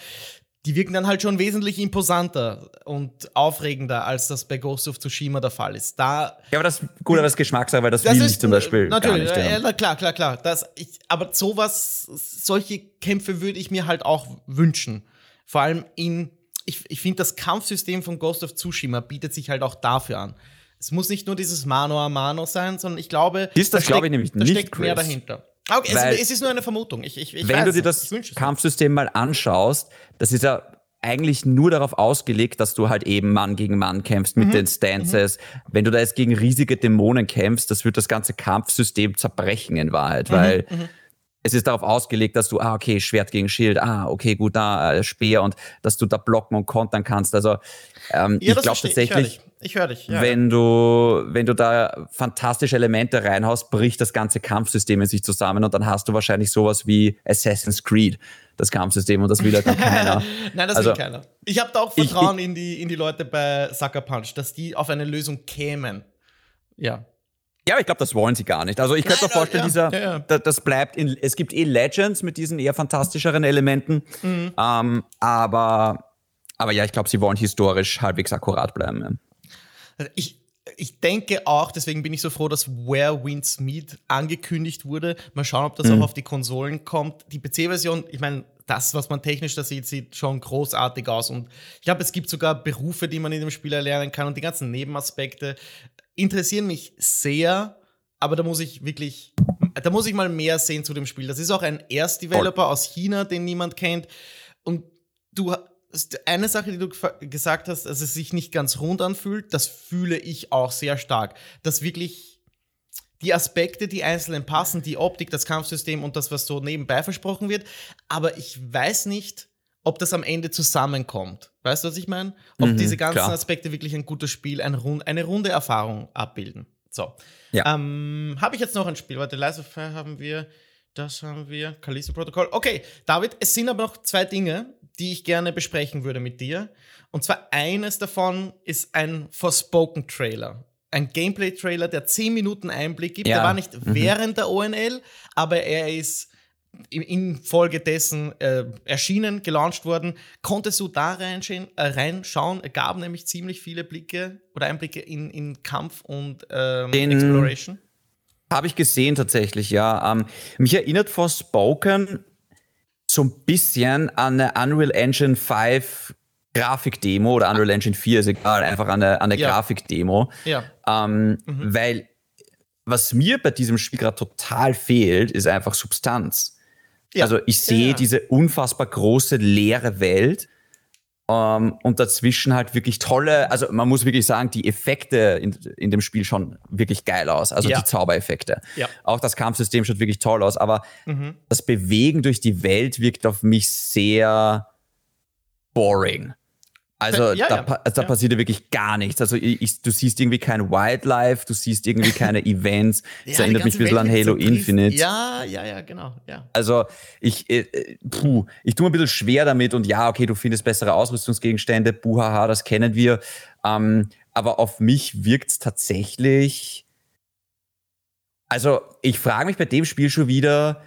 die wirken dann halt schon wesentlich imposanter und aufregender, als das bei Ghost of Tsushima der Fall ist. Da ja, aber das gut, aber das Geschmackssache, weil das, das will ist, ich zum Beispiel. Natürlich, gar nicht, ja. ja. klar, klar, klar. Das, ich, aber sowas, solche Kämpfe würde ich mir halt auch wünschen. Vor allem in, ich, ich finde, das Kampfsystem von Ghost of Tsushima bietet sich halt auch dafür an. Es muss nicht nur dieses Mano a Mano sein, sondern ich glaube, ist das, da glaube ich nämlich da nicht, steckt mehr dahinter. Okay, es, es, ist nur eine Vermutung. Ich, ich, ich wenn du dir das Kampfsystem mal anschaust, das ist ja eigentlich nur darauf ausgelegt, dass du halt eben Mann gegen Mann kämpfst mit mhm. den Stances. Mhm. Wenn du da jetzt gegen riesige Dämonen kämpfst, das wird das ganze Kampfsystem zerbrechen in Wahrheit, mhm. weil mhm. Es ist darauf ausgelegt, dass du, ah, okay, Schwert gegen Schild, ah, okay, gut, da, äh, Speer und dass du da blocken und kontern kannst. Also ähm, ja, ich glaube tatsächlich, ich höre dich. Ja, wenn ja. du, wenn du da fantastische Elemente reinhaust, bricht das ganze Kampfsystem in sich zusammen und dann hast du wahrscheinlich sowas wie Assassin's Creed, das Kampfsystem und das will ja dann keiner. Nein, das also, will keiner. Ich habe da auch Vertrauen ich, in, die, in die Leute bei Sucker Punch, dass die auf eine Lösung kämen. Ja. Ja, ich glaube, das wollen sie gar nicht. Also ich könnte mir vorstellen, ja, dieser, ja, ja. das bleibt in, es gibt eh Legends mit diesen eher fantastischeren Elementen, mhm. ähm, aber, aber ja, ich glaube, sie wollen historisch halbwegs akkurat bleiben. Ich, ich denke auch, deswegen bin ich so froh, dass Where Winds Meet angekündigt wurde. Mal schauen, ob das mhm. auch auf die Konsolen kommt. Die PC-Version, ich meine, das, was man technisch da sieht, sieht schon großartig aus. Und ich glaube, es gibt sogar Berufe, die man in dem Spiel erlernen kann und die ganzen Nebenaspekte interessieren mich sehr. Aber da muss ich wirklich, da muss ich mal mehr sehen zu dem Spiel. Das ist auch ein Erstdeveloper aus China, den niemand kennt. Und du eine Sache, die du gesagt hast, dass es sich nicht ganz rund anfühlt, das fühle ich auch sehr stark. Dass wirklich die Aspekte, die einzelnen passen, die Optik, das Kampfsystem und das, was so nebenbei versprochen wird. Aber ich weiß nicht, ob das am Ende zusammenkommt. Weißt du, was ich meine? Ob mhm, diese ganzen klar. Aspekte wirklich ein gutes Spiel, ein rund, eine runde Erfahrung abbilden. So. Ja. Ähm, Habe ich jetzt noch ein Spiel? Warte, Lies Fire haben wir. Das haben wir. Callisto Protocol. Okay, David, es sind aber noch zwei Dinge, die ich gerne besprechen würde mit dir. Und zwar eines davon ist ein Forspoken Trailer. Ein Gameplay-Trailer, der 10 Minuten Einblick gibt. Ja. Der war nicht mhm. während der ONL, aber er ist infolgedessen äh, erschienen, gelauncht worden. Konntest du da reinschauen? Äh, reinschauen? Gab nämlich ziemlich viele Blicke oder Einblicke in, in Kampf und ähm, Exploration. Habe ich gesehen tatsächlich, ja. Ähm, mich erinnert Forspoken so ein bisschen an eine Unreal Engine 5 Grafikdemo oder Unreal Engine 4, ist egal, einfach an eine, an eine ja. Grafikdemo. Ja. Ähm, mhm. Weil was mir bei diesem Spiel gerade total fehlt, ist einfach Substanz. Ja. Also ich sehe ja. diese unfassbar große leere Welt ähm, und dazwischen halt wirklich tolle, also man muss wirklich sagen, die Effekte in, in dem Spiel schauen wirklich geil aus, also ja. die Zaubereffekte. Ja. Auch das Kampfsystem schaut wirklich toll aus, aber mhm. das Bewegen durch die Welt wirkt auf mich sehr boring. Also ja, da, ja, also da ja. passiert ja wirklich gar nichts. Also ich, du siehst irgendwie kein Wildlife, du siehst irgendwie keine Events. Das erinnert mich ein bisschen an Halo Infinite. Ja, ja, ja, genau. Also ich, äh, puh, ich tue mir ein bisschen schwer damit und ja, okay, du findest bessere Ausrüstungsgegenstände, buhaha, das kennen wir. Ähm, aber auf mich wirkt es tatsächlich. Also ich frage mich bei dem Spiel schon wieder,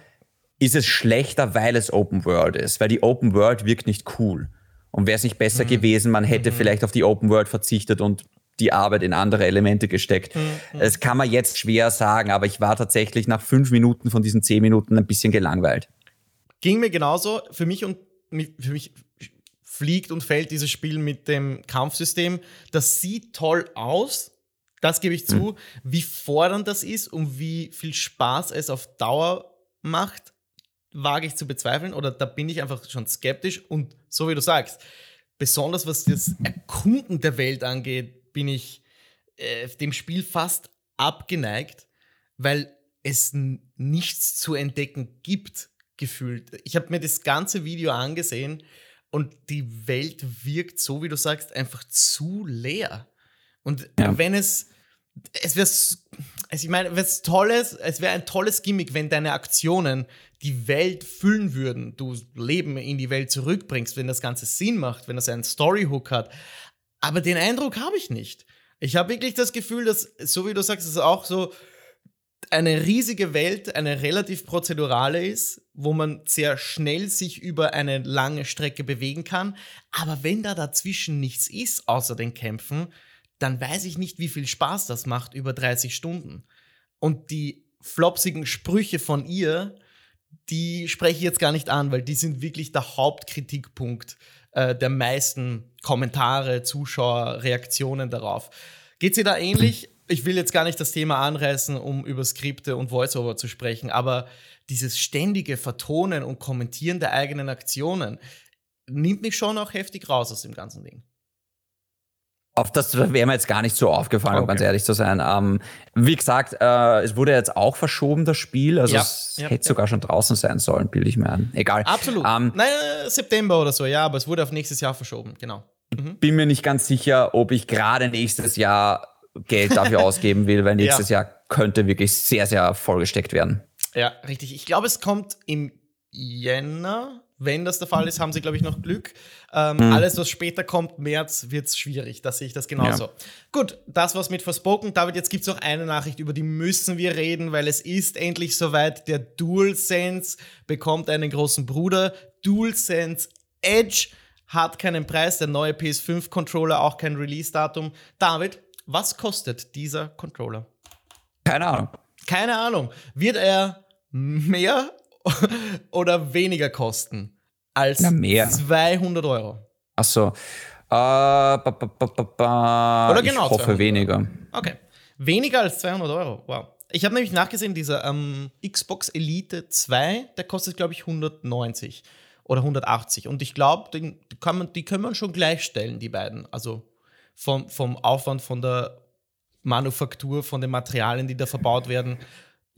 ist es schlechter, weil es Open World ist? Weil die Open World wirkt nicht cool. Und wäre es nicht besser mhm. gewesen, man hätte mhm. vielleicht auf die Open World verzichtet und die Arbeit in andere Elemente gesteckt. Mhm. Das kann man jetzt schwer sagen, aber ich war tatsächlich nach fünf Minuten von diesen zehn Minuten ein bisschen gelangweilt. Ging mir genauso. Für mich und für mich fliegt und fällt dieses Spiel mit dem Kampfsystem. Das sieht toll aus. Das gebe ich zu. Mhm. Wie fordernd das ist und wie viel Spaß es auf Dauer macht, wage ich zu bezweifeln oder da bin ich einfach schon skeptisch und so wie du sagst, besonders was das Erkunden der Welt angeht, bin ich äh, dem Spiel fast abgeneigt, weil es nichts zu entdecken gibt, gefühlt. Ich habe mir das ganze Video angesehen und die Welt wirkt, so wie du sagst, einfach zu leer. Und ja. wenn es es wäre, ich meine, was tolles, es wäre ein tolles Gimmick, wenn deine Aktionen die Welt füllen würden, du Leben in die Welt zurückbringst, wenn das Ganze Sinn macht, wenn das einen Storyhook hat. Aber den Eindruck habe ich nicht. Ich habe wirklich das Gefühl, dass, so wie du sagst, es auch so eine riesige Welt, eine relativ prozedurale ist, wo man sehr schnell sich über eine lange Strecke bewegen kann. Aber wenn da dazwischen nichts ist, außer den Kämpfen, dann weiß ich nicht, wie viel Spaß das macht über 30 Stunden. Und die flopsigen Sprüche von ihr, die spreche ich jetzt gar nicht an, weil die sind wirklich der Hauptkritikpunkt äh, der meisten Kommentare, Zuschauer, Reaktionen darauf. Geht sie da ähnlich? Ich will jetzt gar nicht das Thema anreißen, um über Skripte und Voiceover zu sprechen, aber dieses ständige Vertonen und Kommentieren der eigenen Aktionen nimmt mich schon auch heftig raus aus dem ganzen Ding. Auf das wäre mir jetzt gar nicht so aufgefallen, okay. um ganz ehrlich zu sein. Ähm, wie gesagt, äh, es wurde jetzt auch verschoben, das Spiel. Also ja, es ja, hätte ja. sogar schon draußen sein sollen, bilde ich mir ein. Egal. Absolut. Ähm, Nein, September oder so, ja, aber es wurde auf nächstes Jahr verschoben, genau. Mhm. Bin mir nicht ganz sicher, ob ich gerade nächstes Jahr Geld dafür ausgeben will, weil nächstes Jahr könnte wirklich sehr, sehr vollgesteckt werden. Ja, richtig. Ich glaube, es kommt im Jänner wenn das der Fall ist, haben sie, glaube ich, noch Glück. Ähm, mhm. Alles, was später kommt, März, wird es schwierig. Da sehe ich das genauso. Ja. Gut, das war's mit Verspoken. David, jetzt gibt es noch eine Nachricht, über die müssen wir reden, weil es ist endlich soweit. Der DualSense bekommt einen großen Bruder. DualSense Edge hat keinen Preis, der neue PS5-Controller auch kein Release-Datum. David, was kostet dieser Controller? Keine Ahnung. Keine Ahnung. Wird er mehr oder weniger kosten als Na, mehr. 200 Euro. Ach so. Äh, ba, ba, ba, oder genau. Ich hoffe weniger. Okay. Weniger als 200 Euro. Wow. Ich habe nämlich nachgesehen, dieser ähm, Xbox Elite 2, der kostet, glaube ich, 190 oder 180. Und ich glaube, die, kann die können man schon gleichstellen, die beiden. Also vom, vom Aufwand, von der Manufaktur, von den Materialien, die da verbaut werden.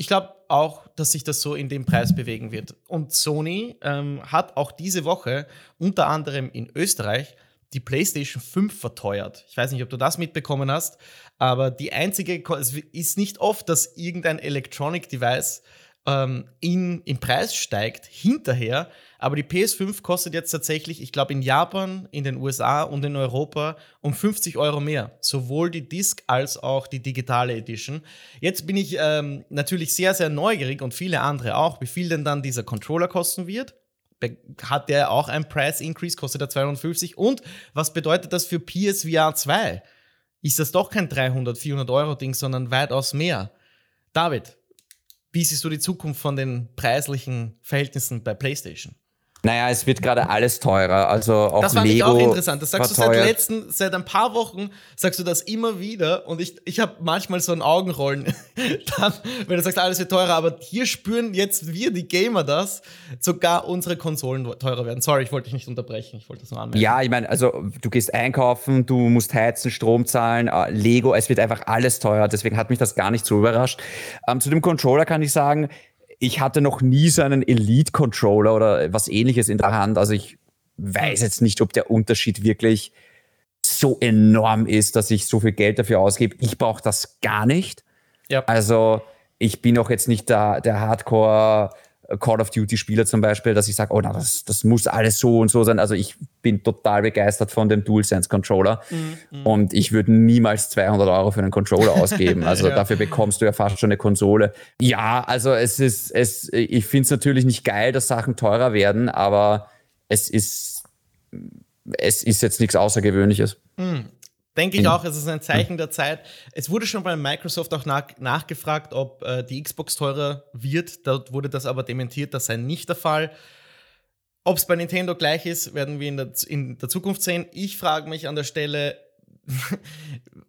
Ich glaube auch, dass sich das so in dem Preis bewegen wird. Und Sony ähm, hat auch diese Woche unter anderem in Österreich die PlayStation 5 verteuert. Ich weiß nicht, ob du das mitbekommen hast, aber die einzige, es ist nicht oft, dass irgendein Electronic Device ähm, in, im Preis steigt hinterher. Aber die PS5 kostet jetzt tatsächlich, ich glaube, in Japan, in den USA und in Europa um 50 Euro mehr. Sowohl die Disc als auch die digitale Edition. Jetzt bin ich ähm, natürlich sehr, sehr neugierig und viele andere auch, wie viel denn dann dieser Controller kosten wird. Hat der auch einen Price Increase, kostet er 250? Und was bedeutet das für PSVR 2? Ist das doch kein 300, 400 Euro Ding, sondern weitaus mehr? David, wie siehst du die Zukunft von den preislichen Verhältnissen bei PlayStation? Naja, es wird gerade alles teurer. Also auch das fand Lego ich auch interessant. Das sagst du seit letzten, seit ein paar Wochen sagst du das immer wieder und ich, ich habe manchmal so ein Augenrollen, dann, wenn du sagst, alles wird teurer, aber hier spüren jetzt wir, die Gamer, das, sogar unsere Konsolen teurer werden. Sorry, ich wollte dich nicht unterbrechen, ich wollte das nur anmerken. Ja, ich meine, also du gehst einkaufen, du musst heizen, Strom zahlen, uh, Lego, es wird einfach alles teurer, deswegen hat mich das gar nicht so überrascht. Ähm, zu dem Controller kann ich sagen, ich hatte noch nie so einen Elite-Controller oder was ähnliches in der Hand. Also ich weiß jetzt nicht, ob der Unterschied wirklich so enorm ist, dass ich so viel Geld dafür ausgebe. Ich brauche das gar nicht. Ja. Also ich bin auch jetzt nicht der, der Hardcore Call of Duty Spieler zum Beispiel, dass ich sage, oh, na, das, das muss alles so und so sein. Also ich bin total begeistert von dem DualSense Controller mhm. und ich würde niemals 200 Euro für einen Controller ausgeben. Also ja. dafür bekommst du ja fast schon eine Konsole. Ja, also es ist, es, ich finde es natürlich nicht geil, dass Sachen teurer werden, aber es ist, es ist jetzt nichts Außergewöhnliches. Mhm. Denke ich auch, es ist ein Zeichen der Zeit. Es wurde schon bei Microsoft auch nach, nachgefragt, ob äh, die Xbox teurer wird. Dort wurde das aber dementiert, das sei nicht der Fall. Ob es bei Nintendo gleich ist, werden wir in der, in der Zukunft sehen. Ich frage mich an der Stelle,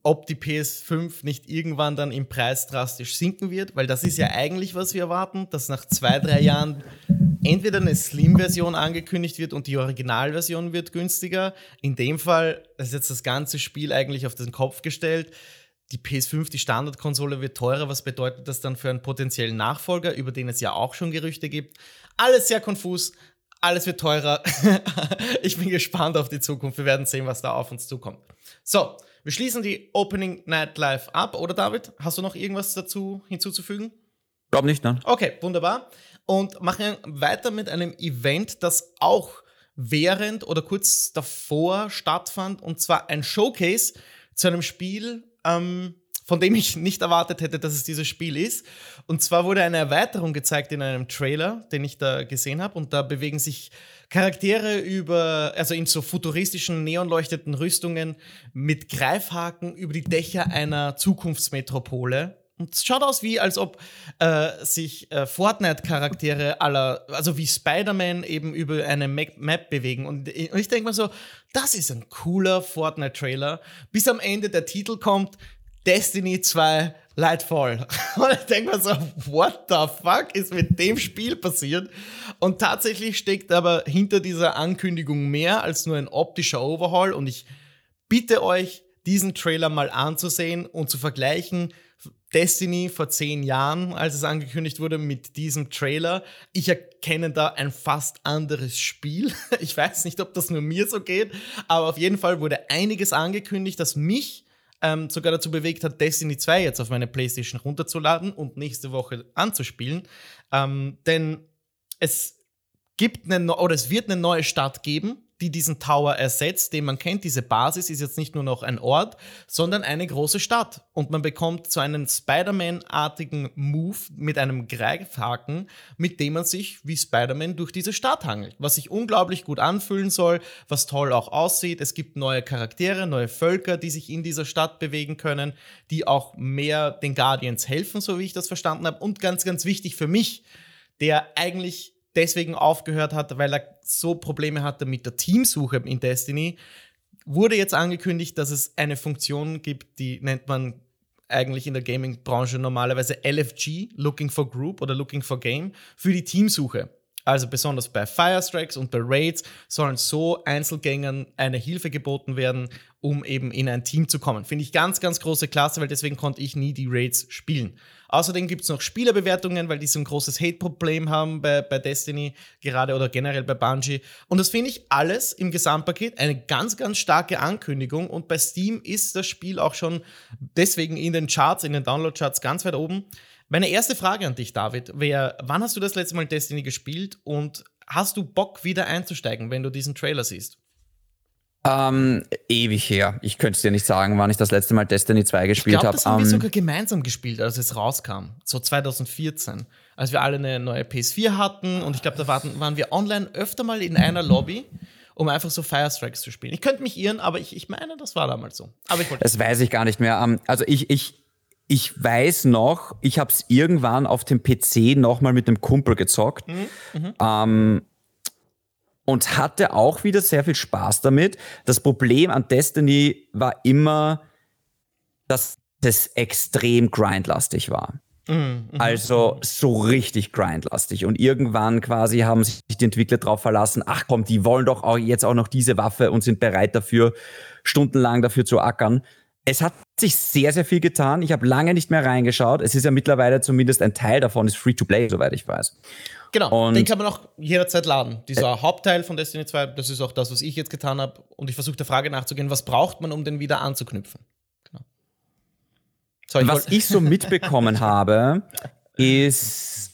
ob die PS5 nicht irgendwann dann im Preis drastisch sinken wird, weil das ist ja eigentlich, was wir erwarten, dass nach zwei, drei Jahren entweder eine Slim-Version angekündigt wird und die Originalversion wird günstiger. In dem Fall ist jetzt das ganze Spiel eigentlich auf den Kopf gestellt. Die PS5, die Standardkonsole, wird teurer. Was bedeutet das dann für einen potenziellen Nachfolger, über den es ja auch schon Gerüchte gibt? Alles sehr konfus. Alles wird teurer. ich bin gespannt auf die Zukunft. Wir werden sehen, was da auf uns zukommt. So, wir schließen die Opening Night Live ab, oder David? Hast du noch irgendwas dazu hinzuzufügen? Glaub nicht, ne? Okay, wunderbar. Und machen weiter mit einem Event, das auch während oder kurz davor stattfand, und zwar ein Showcase zu einem Spiel, ähm, von dem ich nicht erwartet hätte, dass es dieses Spiel ist. Und zwar wurde eine Erweiterung gezeigt in einem Trailer, den ich da gesehen habe. Und da bewegen sich Charaktere über, also in so futuristischen, neonleuchteten Rüstungen mit Greifhaken über die Dächer einer Zukunftsmetropole. Und es schaut aus wie, als ob äh, sich äh, Fortnite-Charaktere aller, also wie Spider-Man eben über eine Map bewegen. Und, und ich denke mal so, das ist ein cooler Fortnite-Trailer, bis am Ende der Titel kommt, Destiny 2 Lightfall. Und ich denke mir so, what the fuck ist mit dem Spiel passiert? Und tatsächlich steckt aber hinter dieser Ankündigung mehr als nur ein optischer Overhaul. Und ich bitte euch, diesen Trailer mal anzusehen und zu vergleichen. Destiny vor zehn Jahren, als es angekündigt wurde, mit diesem Trailer. Ich erkenne da ein fast anderes Spiel. Ich weiß nicht, ob das nur mir so geht, aber auf jeden Fall wurde einiges angekündigt, das mich ähm, sogar dazu bewegt hat, Destiny 2 jetzt auf meine PlayStation runterzuladen und nächste Woche anzuspielen. Ähm, denn es gibt eine, oder es wird eine neue Stadt geben, die diesen Tower ersetzt, den man kennt. Diese Basis ist jetzt nicht nur noch ein Ort, sondern eine große Stadt. Und man bekommt so einen Spider-Man-artigen Move mit einem Greifhaken, mit dem man sich wie Spider-Man durch diese Stadt hangelt. Was sich unglaublich gut anfühlen soll, was toll auch aussieht. Es gibt neue Charaktere, neue Völker, die sich in dieser Stadt bewegen können, die auch mehr den Guardians helfen, so wie ich das verstanden habe. Und ganz, ganz wichtig für mich, der eigentlich deswegen aufgehört hat, weil er so Probleme hatte mit der Teamsuche in Destiny, wurde jetzt angekündigt, dass es eine Funktion gibt, die nennt man eigentlich in der Gaming-Branche normalerweise LFG, Looking for Group oder Looking for Game, für die Teamsuche. Also besonders bei Firestrikes und bei Raids sollen so Einzelgängern eine Hilfe geboten werden, um eben in ein Team zu kommen. Finde ich ganz, ganz große Klasse, weil deswegen konnte ich nie die Raids spielen. Außerdem gibt es noch Spielerbewertungen, weil die so ein großes Hate-Problem haben bei, bei Destiny gerade oder generell bei Bungie. Und das finde ich alles im Gesamtpaket eine ganz, ganz starke Ankündigung. Und bei Steam ist das Spiel auch schon deswegen in den Charts, in den Download-Charts ganz weit oben. Meine erste Frage an dich, David, wäre, wann hast du das letzte Mal Destiny gespielt und hast du Bock wieder einzusteigen, wenn du diesen Trailer siehst? Ähm, ewig her. Ich könnte es dir nicht sagen, wann ich das letzte Mal Destiny 2 gespielt habe. Ich glaube, das haben um, wir ähm, sogar gemeinsam gespielt, als es rauskam. So 2014. Als wir alle eine neue PS4 hatten und ich glaube, da waren, waren wir online öfter mal in einer Lobby um einfach so Firestrikes zu spielen. Ich könnte mich irren, aber ich, ich meine, das war damals so. Aber ich das weiß ich gar nicht mehr. Ähm, also ich, ich, ich weiß noch, ich habe es irgendwann auf dem PC nochmal mit einem Kumpel gezockt mhm, mhm. ähm, und hatte auch wieder sehr viel Spaß damit. Das Problem an Destiny war immer, dass das extrem grindlastig war. Mhm, mhm, also so richtig grindlastig. Und irgendwann quasi haben sich die Entwickler darauf verlassen, ach komm, die wollen doch auch jetzt auch noch diese Waffe und sind bereit dafür, stundenlang dafür zu ackern. Es hat sich sehr, sehr viel getan. Ich habe lange nicht mehr reingeschaut. Es ist ja mittlerweile zumindest ein Teil davon, ist free to play, soweit ich weiß. Genau, und den kann man auch jederzeit laden. Dieser äh, Hauptteil von Destiny 2, das ist auch das, was ich jetzt getan habe. Und ich versuche der Frage nachzugehen, was braucht man, um den wieder anzuknüpfen? Genau. So, ich was ich so mitbekommen habe, ist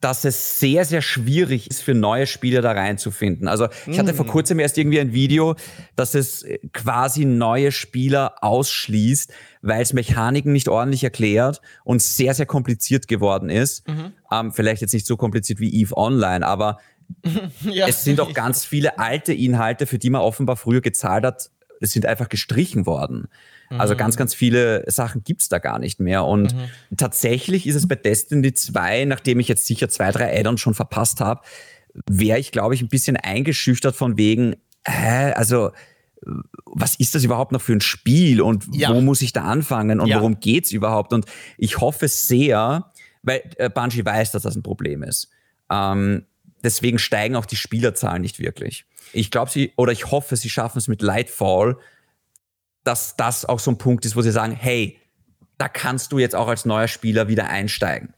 dass es sehr, sehr schwierig ist für neue Spieler da reinzufinden. Also ich hatte vor mm. kurzem erst irgendwie ein Video, dass es quasi neue Spieler ausschließt, weil es Mechaniken nicht ordentlich erklärt und sehr, sehr kompliziert geworden ist. Mhm. Ähm, vielleicht jetzt nicht so kompliziert wie EVE Online, aber ja. es sind auch ganz viele alte Inhalte, für die man offenbar früher gezahlt hat, sind einfach gestrichen worden. Also ganz, mhm. ganz viele Sachen gibt's da gar nicht mehr. Und mhm. tatsächlich ist es bei Destiny 2, nachdem ich jetzt sicher zwei, drei Add-ons schon verpasst habe, wäre ich, glaube ich, ein bisschen eingeschüchtert von wegen, hä, also was ist das überhaupt noch für ein Spiel und ja. wo muss ich da anfangen und ja. worum geht's überhaupt? Und ich hoffe sehr, weil äh, Bungie weiß, dass das ein Problem ist. Ähm, deswegen steigen auch die Spielerzahlen nicht wirklich. Ich glaube, sie, oder ich hoffe, sie schaffen es mit Lightfall, dass das auch so ein Punkt ist, wo sie sagen, hey, da kannst du jetzt auch als neuer Spieler wieder einsteigen.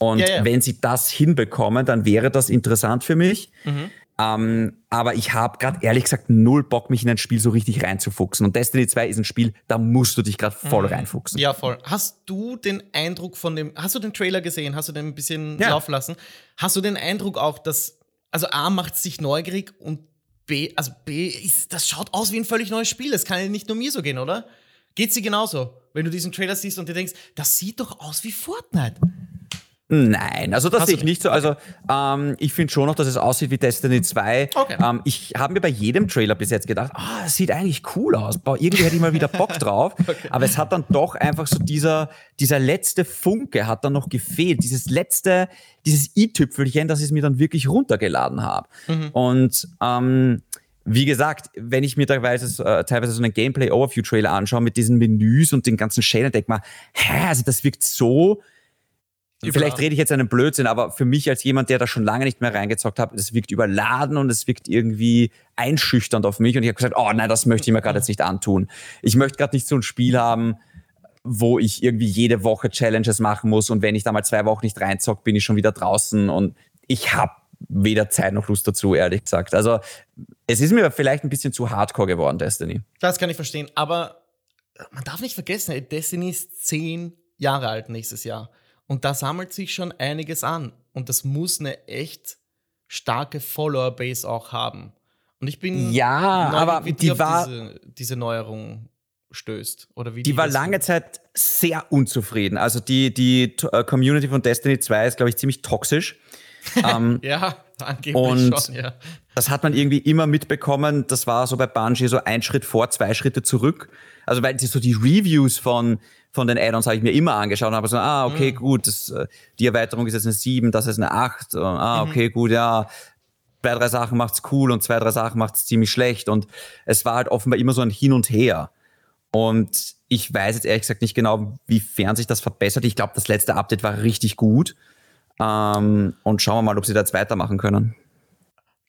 Und ja, ja. wenn sie das hinbekommen, dann wäre das interessant für mich. Mhm. Ähm, aber ich habe gerade ehrlich gesagt null Bock, mich in ein Spiel so richtig reinzufuchsen. Und Destiny 2 ist ein Spiel, da musst du dich gerade voll mhm. reinfuchsen. Ja, voll. Hast du den Eindruck von dem, hast du den Trailer gesehen? Hast du den ein bisschen ja. laufen lassen? Hast du den Eindruck auch, dass, also A macht es dich neugierig und B, also B, ist, das schaut aus wie ein völlig neues Spiel. Das kann ja nicht nur mir so gehen, oder? Geht sie genauso? Wenn du diesen Trailer siehst und dir denkst, das sieht doch aus wie Fortnite. Nein, also das sehe ich nicht so. Also ähm, ich finde schon noch, dass es aussieht wie Destiny 2. Okay. Ähm, ich habe mir bei jedem Trailer bis jetzt gedacht, ah, oh, das sieht eigentlich cool aus. Boah, irgendwie hätte ich mal wieder Bock drauf. okay. Aber es hat dann doch einfach so dieser, dieser letzte Funke hat dann noch gefehlt. Dieses letzte, dieses i-Tüpfelchen, das ich mir dann wirklich runtergeladen habe. Mhm. Und ähm, wie gesagt, wenn ich mir teilweise, äh, teilweise so einen Gameplay-Overview-Trailer anschaue mit diesen Menüs und den ganzen Schäden, denke mal, hä, also das wirkt so. Vielleicht rede ich jetzt einen Blödsinn, aber für mich als jemand, der da schon lange nicht mehr reingezockt hat, es wirkt überladen und es wirkt irgendwie einschüchternd auf mich und ich habe gesagt, oh nein, das möchte ich mir gerade jetzt nicht antun. Ich möchte gerade nicht so ein Spiel haben, wo ich irgendwie jede Woche Challenges machen muss und wenn ich da mal zwei Wochen nicht reinzocke, bin ich schon wieder draußen und ich habe weder Zeit noch Lust dazu, ehrlich gesagt. Also es ist mir vielleicht ein bisschen zu hardcore geworden, Destiny. Das kann ich verstehen, aber man darf nicht vergessen, Destiny ist zehn Jahre alt nächstes Jahr. Und da sammelt sich schon einiges an. Und das muss eine echt starke Follower-Base auch haben. Und ich bin ja, aber wie die war diese, diese, Neuerung stößt oder wie die, die war lange Zeit sehr unzufrieden. Also die die uh, Community von Destiny 2 ist glaube ich ziemlich toxisch. ähm, ja, angeblich und schon, ja. Das hat man irgendwie immer mitbekommen. Das war so bei Bungie so ein Schritt vor, zwei Schritte zurück. Also weil sie so die Reviews von von den Add-ons habe ich mir immer angeschaut und habe so, ah, okay, mhm. gut, das, äh, die Erweiterung ist jetzt eine 7, das ist eine 8, ah, mhm. okay, mhm. gut, ja, zwei, drei Sachen macht's cool und zwei, drei Sachen macht's ziemlich schlecht und es war halt offenbar immer so ein Hin und Her. Und ich weiß jetzt ehrlich gesagt nicht genau, wiefern sich das verbessert. Ich glaube, das letzte Update war richtig gut. Ähm, und schauen wir mal, ob sie da jetzt weitermachen können.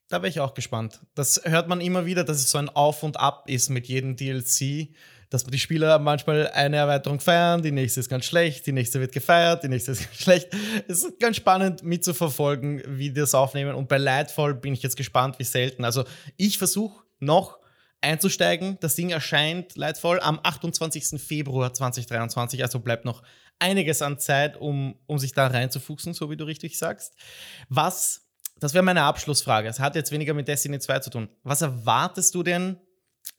Da bin ich auch gespannt. Das hört man immer wieder, dass es so ein Auf und Ab ist mit jedem DLC dass die Spieler manchmal eine Erweiterung feiern, die nächste ist ganz schlecht, die nächste wird gefeiert, die nächste ist ganz schlecht. Es ist ganz spannend mitzuverfolgen, wie die das aufnehmen. Und bei Lightfall bin ich jetzt gespannt, wie selten. Also ich versuche noch einzusteigen. Das Ding erscheint Lightfall am 28. Februar 2023, also bleibt noch einiges an Zeit, um, um sich da reinzufuchsen, so wie du richtig sagst. Was, das wäre meine Abschlussfrage. Es hat jetzt weniger mit Destiny 2 zu tun. Was erwartest du denn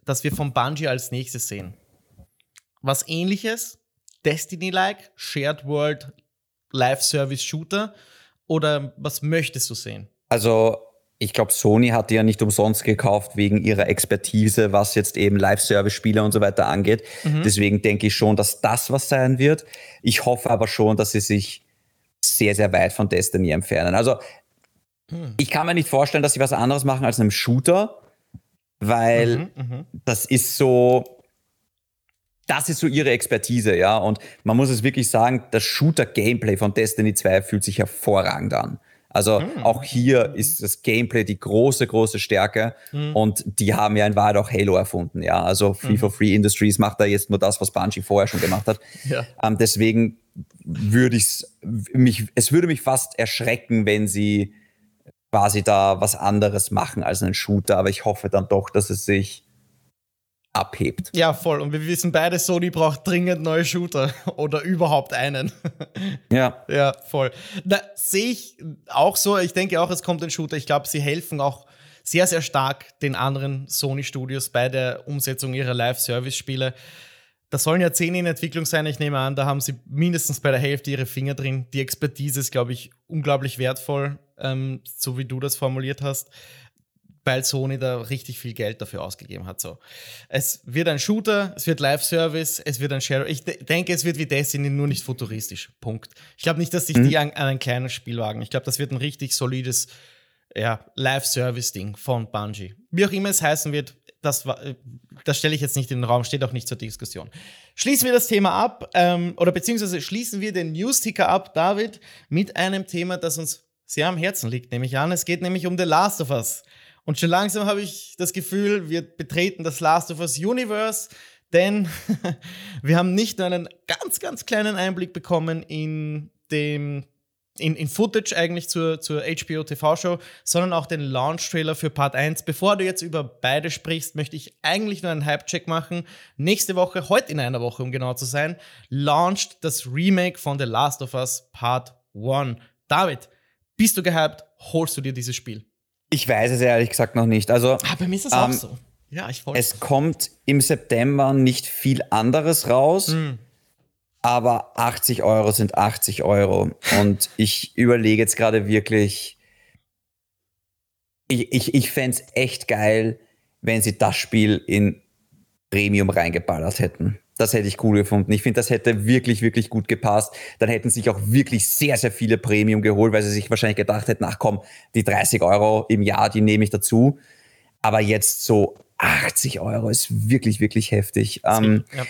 dass wir von Bungie als nächstes sehen. Was ähnliches, Destiny-like, Shared World, Live-Service-Shooter oder was möchtest du sehen? Also ich glaube, Sony hat die ja nicht umsonst gekauft wegen ihrer Expertise, was jetzt eben Live-Service-Spiele und so weiter angeht. Mhm. Deswegen denke ich schon, dass das was sein wird. Ich hoffe aber schon, dass sie sich sehr, sehr weit von Destiny entfernen. Also mhm. ich kann mir nicht vorstellen, dass sie was anderes machen als einem Shooter weil mhm, mhm, das ist so, das ist so ihre Expertise, ja. Und man muss es wirklich sagen, das Shooter-Gameplay von Destiny 2 fühlt sich hervorragend an. Also mhm. auch hier ist das Gameplay die große, große Stärke. Mhm. Und die haben ja in Wahrheit auch Halo erfunden, ja. Also Free for mhm. Free Industries macht da jetzt nur das, was Bungie vorher schon gemacht hat. Ja. Ähm, deswegen würde ich mich, es würde mich fast erschrecken, wenn sie quasi da was anderes machen als einen Shooter, aber ich hoffe dann doch, dass es sich abhebt. Ja, voll. Und wir wissen beide, Sony braucht dringend neue Shooter oder überhaupt einen. Ja. Ja, voll. Da sehe ich auch so. Ich denke auch, es kommt ein Shooter. Ich glaube, sie helfen auch sehr, sehr stark den anderen Sony-Studios bei der Umsetzung ihrer Live-Service-Spiele. Das sollen ja zehn in Entwicklung sein, ich nehme an, da haben sie mindestens bei der Hälfte ihre Finger drin. Die Expertise ist, glaube ich, unglaublich wertvoll, ähm, so wie du das formuliert hast, weil Sony da richtig viel Geld dafür ausgegeben hat. So. Es wird ein Shooter, es wird Live-Service, es wird ein Share. Ich de denke, es wird wie Destiny, nur nicht futuristisch. Punkt. Ich glaube nicht, dass sich mhm. die an, an ein kleines Spiel wagen. Ich glaube, das wird ein richtig solides ja, Live-Service-Ding von Bungie. Wie auch immer es heißen wird, das, das stelle ich jetzt nicht in den Raum, steht auch nicht zur Diskussion. Schließen wir das Thema ab, ähm, oder beziehungsweise schließen wir den News-Ticker ab, David, mit einem Thema, das uns sehr am Herzen liegt, nehme ich an. Es geht nämlich um The Last of Us. Und schon langsam habe ich das Gefühl, wir betreten das Last of Us Universe, denn wir haben nicht nur einen ganz, ganz kleinen Einblick bekommen in dem in, in Footage eigentlich zur, zur HBO TV-Show, sondern auch den Launch-Trailer für Part 1. Bevor du jetzt über beide sprichst, möchte ich eigentlich nur einen Hype-Check machen. Nächste Woche, heute in einer Woche, um genau zu sein, launcht das Remake von The Last of Us Part 1. David, bist du gehypt? Holst du dir dieses Spiel? Ich weiß es ehrlich gesagt noch nicht. Also, ah, bei mir ist es ähm, auch so. Ja, ich wollte. Es kommt im September nicht viel anderes raus. Mm aber 80 Euro sind 80 Euro. Und ich überlege jetzt gerade wirklich, ich, ich, ich fände es echt geil, wenn sie das Spiel in Premium reingeballert hätten. Das hätte ich cool gefunden. Ich finde, das hätte wirklich, wirklich gut gepasst. Dann hätten sich auch wirklich sehr, sehr viele Premium geholt, weil sie sich wahrscheinlich gedacht hätten, ach komm, die 30 Euro im Jahr, die nehme ich dazu. Aber jetzt so 80 Euro ist wirklich, wirklich heftig. Ähm, ja.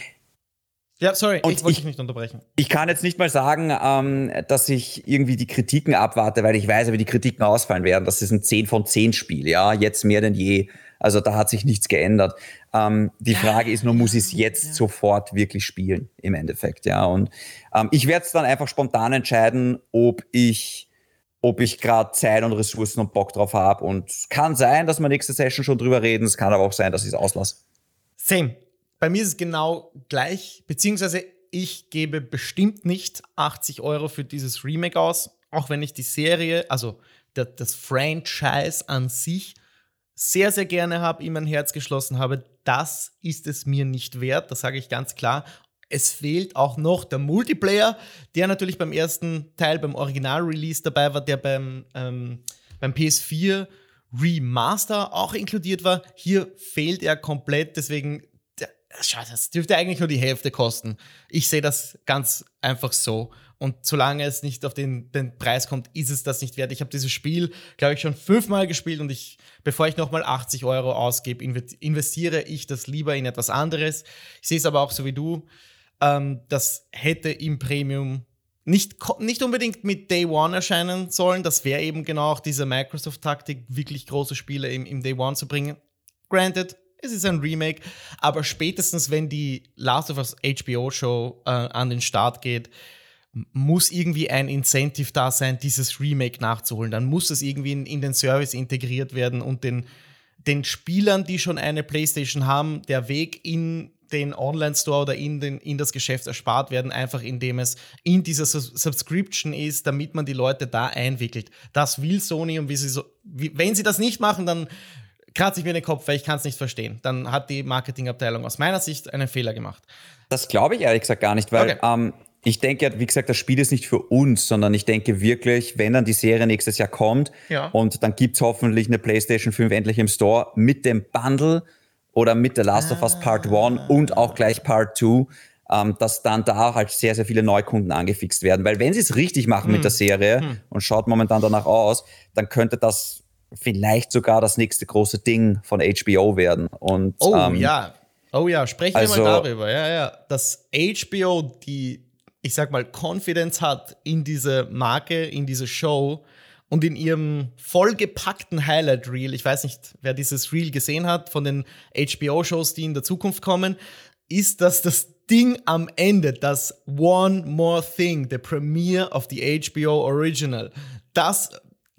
Ja, sorry, und ich wollte dich nicht unterbrechen. Ich kann jetzt nicht mal sagen, ähm, dass ich irgendwie die Kritiken abwarte, weil ich weiß, wie die Kritiken ausfallen werden. Das ist ein 10 von 10 Spiel, ja, jetzt mehr denn je. Also da hat sich nichts geändert. Ähm, die Frage ist nur, muss ich es jetzt ja. sofort wirklich spielen, im Endeffekt, ja. Und ähm, ich werde es dann einfach spontan entscheiden, ob ich ob ich gerade Zeit und Ressourcen und Bock drauf habe. Und kann sein, dass wir nächste Session schon drüber reden. Es kann aber auch sein, dass ich es auslasse. Same. Bei mir ist es genau gleich, beziehungsweise ich gebe bestimmt nicht 80 Euro für dieses Remake aus, auch wenn ich die Serie, also das Franchise an sich sehr, sehr gerne habe, ihm mein Herz geschlossen habe. Das ist es mir nicht wert, das sage ich ganz klar. Es fehlt auch noch der Multiplayer, der natürlich beim ersten Teil, beim Original-Release dabei war, der beim, ähm, beim PS4 Remaster auch inkludiert war. Hier fehlt er komplett, deswegen das dürfte eigentlich nur die Hälfte kosten. Ich sehe das ganz einfach so. Und solange es nicht auf den, den Preis kommt, ist es das nicht wert. Ich habe dieses Spiel, glaube ich, schon fünfmal gespielt und ich, bevor ich nochmal 80 Euro ausgebe, investiere ich das lieber in etwas anderes. Ich sehe es aber auch so wie du. Ähm, das hätte im Premium nicht, nicht unbedingt mit Day One erscheinen sollen. Das wäre eben genau auch diese Microsoft-Taktik, wirklich große Spiele im, im Day One zu bringen. Granted, es ist ein Remake, aber spätestens wenn die Last of Us HBO-Show äh, an den Start geht, muss irgendwie ein Incentive da sein, dieses Remake nachzuholen. Dann muss es irgendwie in, in den Service integriert werden und den, den Spielern, die schon eine PlayStation haben, der Weg in den Online-Store oder in, den, in das Geschäft erspart werden, einfach indem es in dieser Subscription ist, damit man die Leute da einwickelt. Das will Sony und wie sie so, wie, wenn sie das nicht machen, dann kratze ich mir den Kopf, weil ich kann es nicht verstehen. Dann hat die Marketingabteilung aus meiner Sicht einen Fehler gemacht. Das glaube ich ehrlich gesagt gar nicht, weil okay. ähm, ich denke, wie gesagt, das Spiel ist nicht für uns, sondern ich denke wirklich, wenn dann die Serie nächstes Jahr kommt ja. und dann gibt es hoffentlich eine PlayStation 5 endlich im Store mit dem Bundle oder mit The Last ah. of Us Part 1 und auch gleich Part 2, ähm, dass dann da halt sehr, sehr viele Neukunden angefixt werden. Weil wenn sie es richtig machen hm. mit der Serie hm. und schaut momentan danach aus, dann könnte das vielleicht sogar das nächste große Ding von HBO werden. Und, oh ähm, ja, oh ja, sprechen also, wir mal also darüber. Ja, ja, dass HBO die, ich sag mal, Confidence hat in diese Marke, in diese Show und in ihrem vollgepackten Highlight Reel. Ich weiß nicht, wer dieses Reel gesehen hat von den HBO-Shows, die in der Zukunft kommen, ist, dass das Ding am Ende, das One More Thing, the Premiere of the HBO Original, das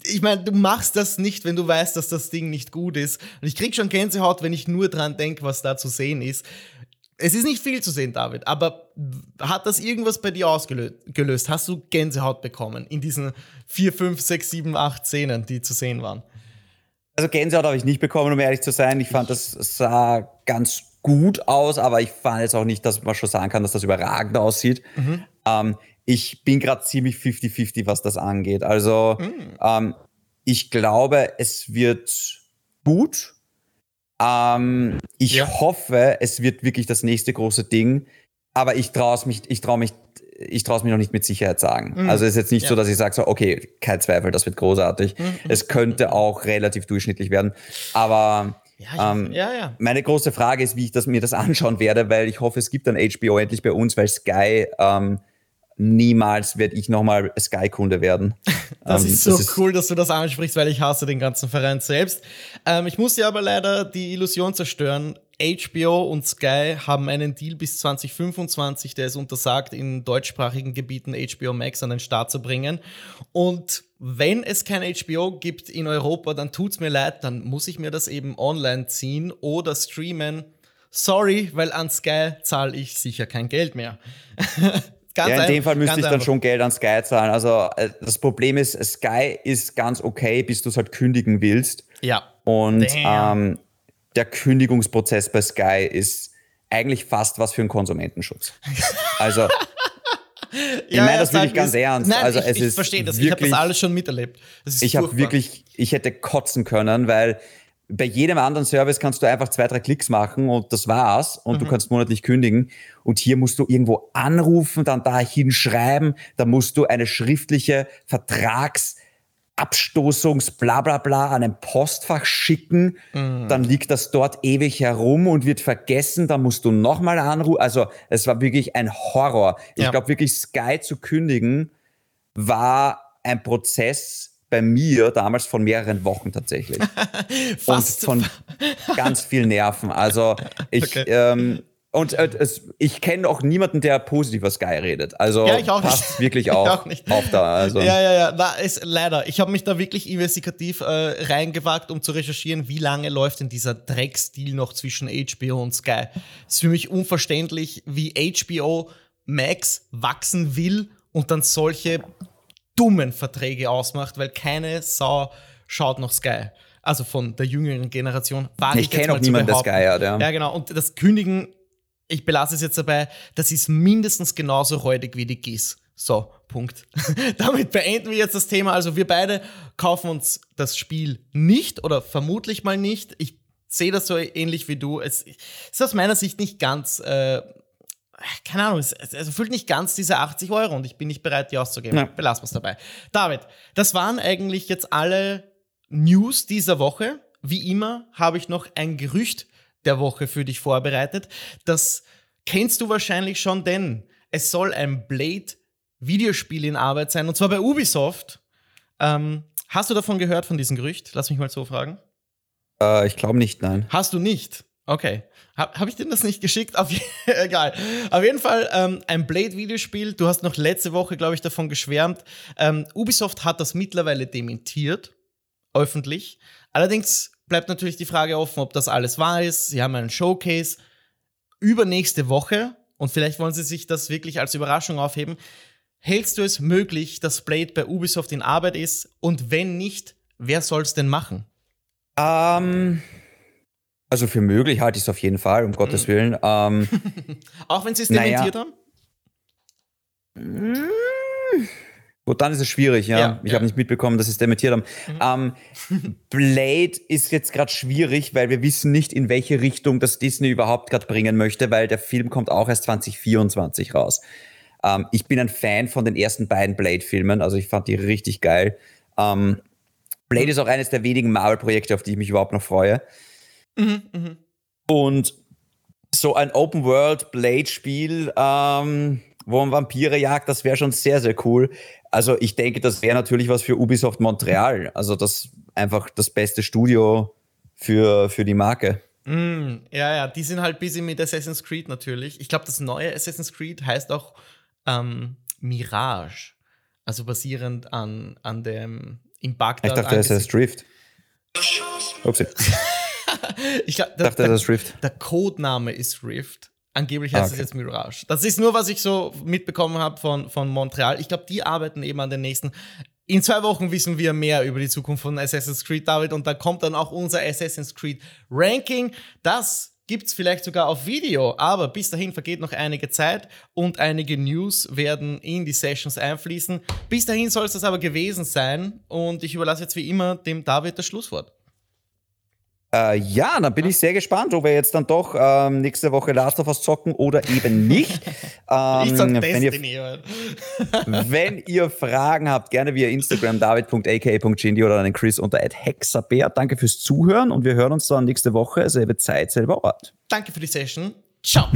ich meine, du machst das nicht, wenn du weißt, dass das Ding nicht gut ist. Und ich krieg schon Gänsehaut, wenn ich nur dran denke, was da zu sehen ist. Es ist nicht viel zu sehen, David, aber hat das irgendwas bei dir ausgelöst? Hast du Gänsehaut bekommen in diesen vier, fünf, sechs, sieben, acht Szenen, die zu sehen waren? Also Gänsehaut habe ich nicht bekommen, um ehrlich zu sein. Ich fand, das sah ganz gut aus, aber ich fand jetzt auch nicht, dass man schon sagen kann, dass das überragend aussieht. Mhm. Ähm, ich bin gerade ziemlich 50-50, was das angeht. Also mm. ähm, ich glaube, es wird gut. Ähm, ich ja. hoffe, es wird wirklich das nächste große Ding. Aber ich traue mich, ich traue mich, ich traue es mir noch nicht mit Sicherheit sagen. Mm. Also es ist jetzt nicht ja. so, dass ich sage so, okay, kein Zweifel, das wird großartig. Mm. Es könnte auch relativ durchschnittlich werden. Aber ja, ähm, ja, ja. Meine große Frage ist, wie ich das, mir das anschauen werde, weil ich hoffe, es gibt dann HBO endlich bei uns, weil Sky ähm, niemals werde ich nochmal Sky-Kunde werden. Das ähm, ist so das ist cool, dass du das ansprichst, weil ich hasse den ganzen Verein selbst. Ähm, ich muss dir aber leider die Illusion zerstören. HBO und Sky haben einen Deal bis 2025, der es untersagt, in deutschsprachigen Gebieten HBO Max an den Start zu bringen. Und wenn es kein HBO gibt in Europa, dann tut's mir leid, dann muss ich mir das eben online ziehen oder streamen. Sorry, weil an Sky zahle ich sicher kein Geld mehr. Ganz ja, in dem Fall müsste ich dann einfach. schon Geld an Sky zahlen. Also äh, das Problem ist, Sky ist ganz okay, bis du es halt kündigen willst. Ja. Und ähm, der Kündigungsprozess bei Sky ist eigentlich fast was für einen Konsumentenschutz. Also ich ja, meine das wirklich ganz ernst. Nein, also ich, es ich ist verstehe das. Wirklich, ich habe das alles schon miterlebt. ich habe wirklich, ich hätte kotzen können, weil bei jedem anderen Service kannst du einfach zwei, drei Klicks machen und das war's und mhm. du kannst monatlich kündigen. Und hier musst du irgendwo anrufen, dann dahin schreiben, da musst du eine schriftliche Vertrags- Abstoßungs bla bla bla an ein Postfach schicken, mhm. dann liegt das dort ewig herum und wird vergessen, dann musst du nochmal anrufen. Also es war wirklich ein Horror. Ich ja. glaube wirklich, Sky zu kündigen war ein Prozess, bei mir damals von mehreren Wochen tatsächlich. Fast. Und von ganz viel Nerven. Also ich, okay. ähm, und äh, es, ich kenne auch niemanden, der positiv über Sky redet. Also ja, ich auch passt nicht. wirklich auch, auch nicht. auf da. Also. Ja, ja, ja. Na, ist, leider. Ich habe mich da wirklich investigativ äh, reingewagt, um zu recherchieren, wie lange läuft denn dieser Drecksdeal noch zwischen HBO und Sky. Es ist für mich unverständlich, wie HBO Max wachsen will und dann solche dummen Verträge ausmacht, weil keine Sau schaut noch Sky. Also von der jüngeren Generation. War ich kenne auch niemanden, der Sky hat. Ja. ja, genau. Und das Kündigen, ich belasse es jetzt dabei, das ist mindestens genauso räudig wie die GIS. So, Punkt. Damit beenden wir jetzt das Thema. Also wir beide kaufen uns das Spiel nicht oder vermutlich mal nicht. Ich sehe das so ähnlich wie du. Es ist aus meiner Sicht nicht ganz äh, keine Ahnung, es, es erfüllt nicht ganz diese 80 Euro und ich bin nicht bereit, die auszugeben. Ja. Belassen wir es dabei. David, das waren eigentlich jetzt alle News dieser Woche. Wie immer habe ich noch ein Gerücht der Woche für dich vorbereitet. Das kennst du wahrscheinlich schon, denn es soll ein Blade-Videospiel in Arbeit sein und zwar bei Ubisoft. Ähm, hast du davon gehört, von diesem Gerücht? Lass mich mal so fragen. Äh, ich glaube nicht, nein. Hast du nicht? Okay. Habe hab ich dir das nicht geschickt? Auf, egal. Auf jeden Fall ähm, ein Blade-Videospiel. Du hast noch letzte Woche, glaube ich, davon geschwärmt. Ähm, Ubisoft hat das mittlerweile dementiert, öffentlich. Allerdings bleibt natürlich die Frage offen, ob das alles wahr ist. Sie haben einen Showcase übernächste Woche und vielleicht wollen sie sich das wirklich als Überraschung aufheben. Hältst du es möglich, dass Blade bei Ubisoft in Arbeit ist? Und wenn nicht, wer soll es denn machen? Ähm. Um also für möglich halte ich es auf jeden Fall, um Gottes mhm. Willen. Ähm, Auch wenn sie es dementiert naja. haben? Gut, dann ist es schwierig, ja. ja ich ja. habe nicht mitbekommen, dass sie es dementiert haben. Mhm. Ähm, Blade ist jetzt gerade schwierig, weil wir wissen nicht, in welche Richtung das Disney überhaupt gerade bringen möchte, weil der Film kommt auch erst 2024 raus. Ähm, ich bin ein Fan von den ersten beiden Blade-Filmen, also ich fand die richtig geil. Ähm, Blade ist auch eines der wenigen Marvel-Projekte, auf die ich mich überhaupt noch freue. Mhm, mh. Und so ein Open-World-Blade-Spiel, ähm, wo man Vampire jagt, das wäre schon sehr, sehr cool. Also ich denke, das wäre natürlich was für Ubisoft Montreal. Also das einfach das beste Studio für, für die Marke. Mm, ja, ja, die sind halt busy mit Assassin's Creed natürlich. Ich glaube, das neue Assassin's Creed heißt auch ähm, Mirage. Also basierend an, an dem in Bagdad. Ich dachte, es heißt Drift. Upsi. ich glaub, der, dachte, das ist Rift. Der Codename ist Rift. Angeblich heißt ah, okay. es jetzt Mirage. Das ist nur, was ich so mitbekommen habe von, von Montreal. Ich glaube, die arbeiten eben an den nächsten. In zwei Wochen wissen wir mehr über die Zukunft von Assassin's Creed, David, und da kommt dann auch unser Assassin's Creed Ranking. Das gibt es vielleicht sogar auf Video, aber bis dahin vergeht noch einige Zeit und einige News werden in die Sessions einfließen. Bis dahin soll es das aber gewesen sein und ich überlasse jetzt wie immer dem David das Schlusswort. Äh, ja, dann bin ich sehr gespannt, ob wir jetzt dann doch ähm, nächste Woche Last of Us zocken oder eben nicht. ähm, ich wenn, ihr, wenn ihr Fragen habt, gerne via Instagram david.aka.gindi oder an den Chris unter hexabär. Danke fürs Zuhören und wir hören uns dann nächste Woche, selbe Zeit, selber Ort. Danke für die Session. Ciao.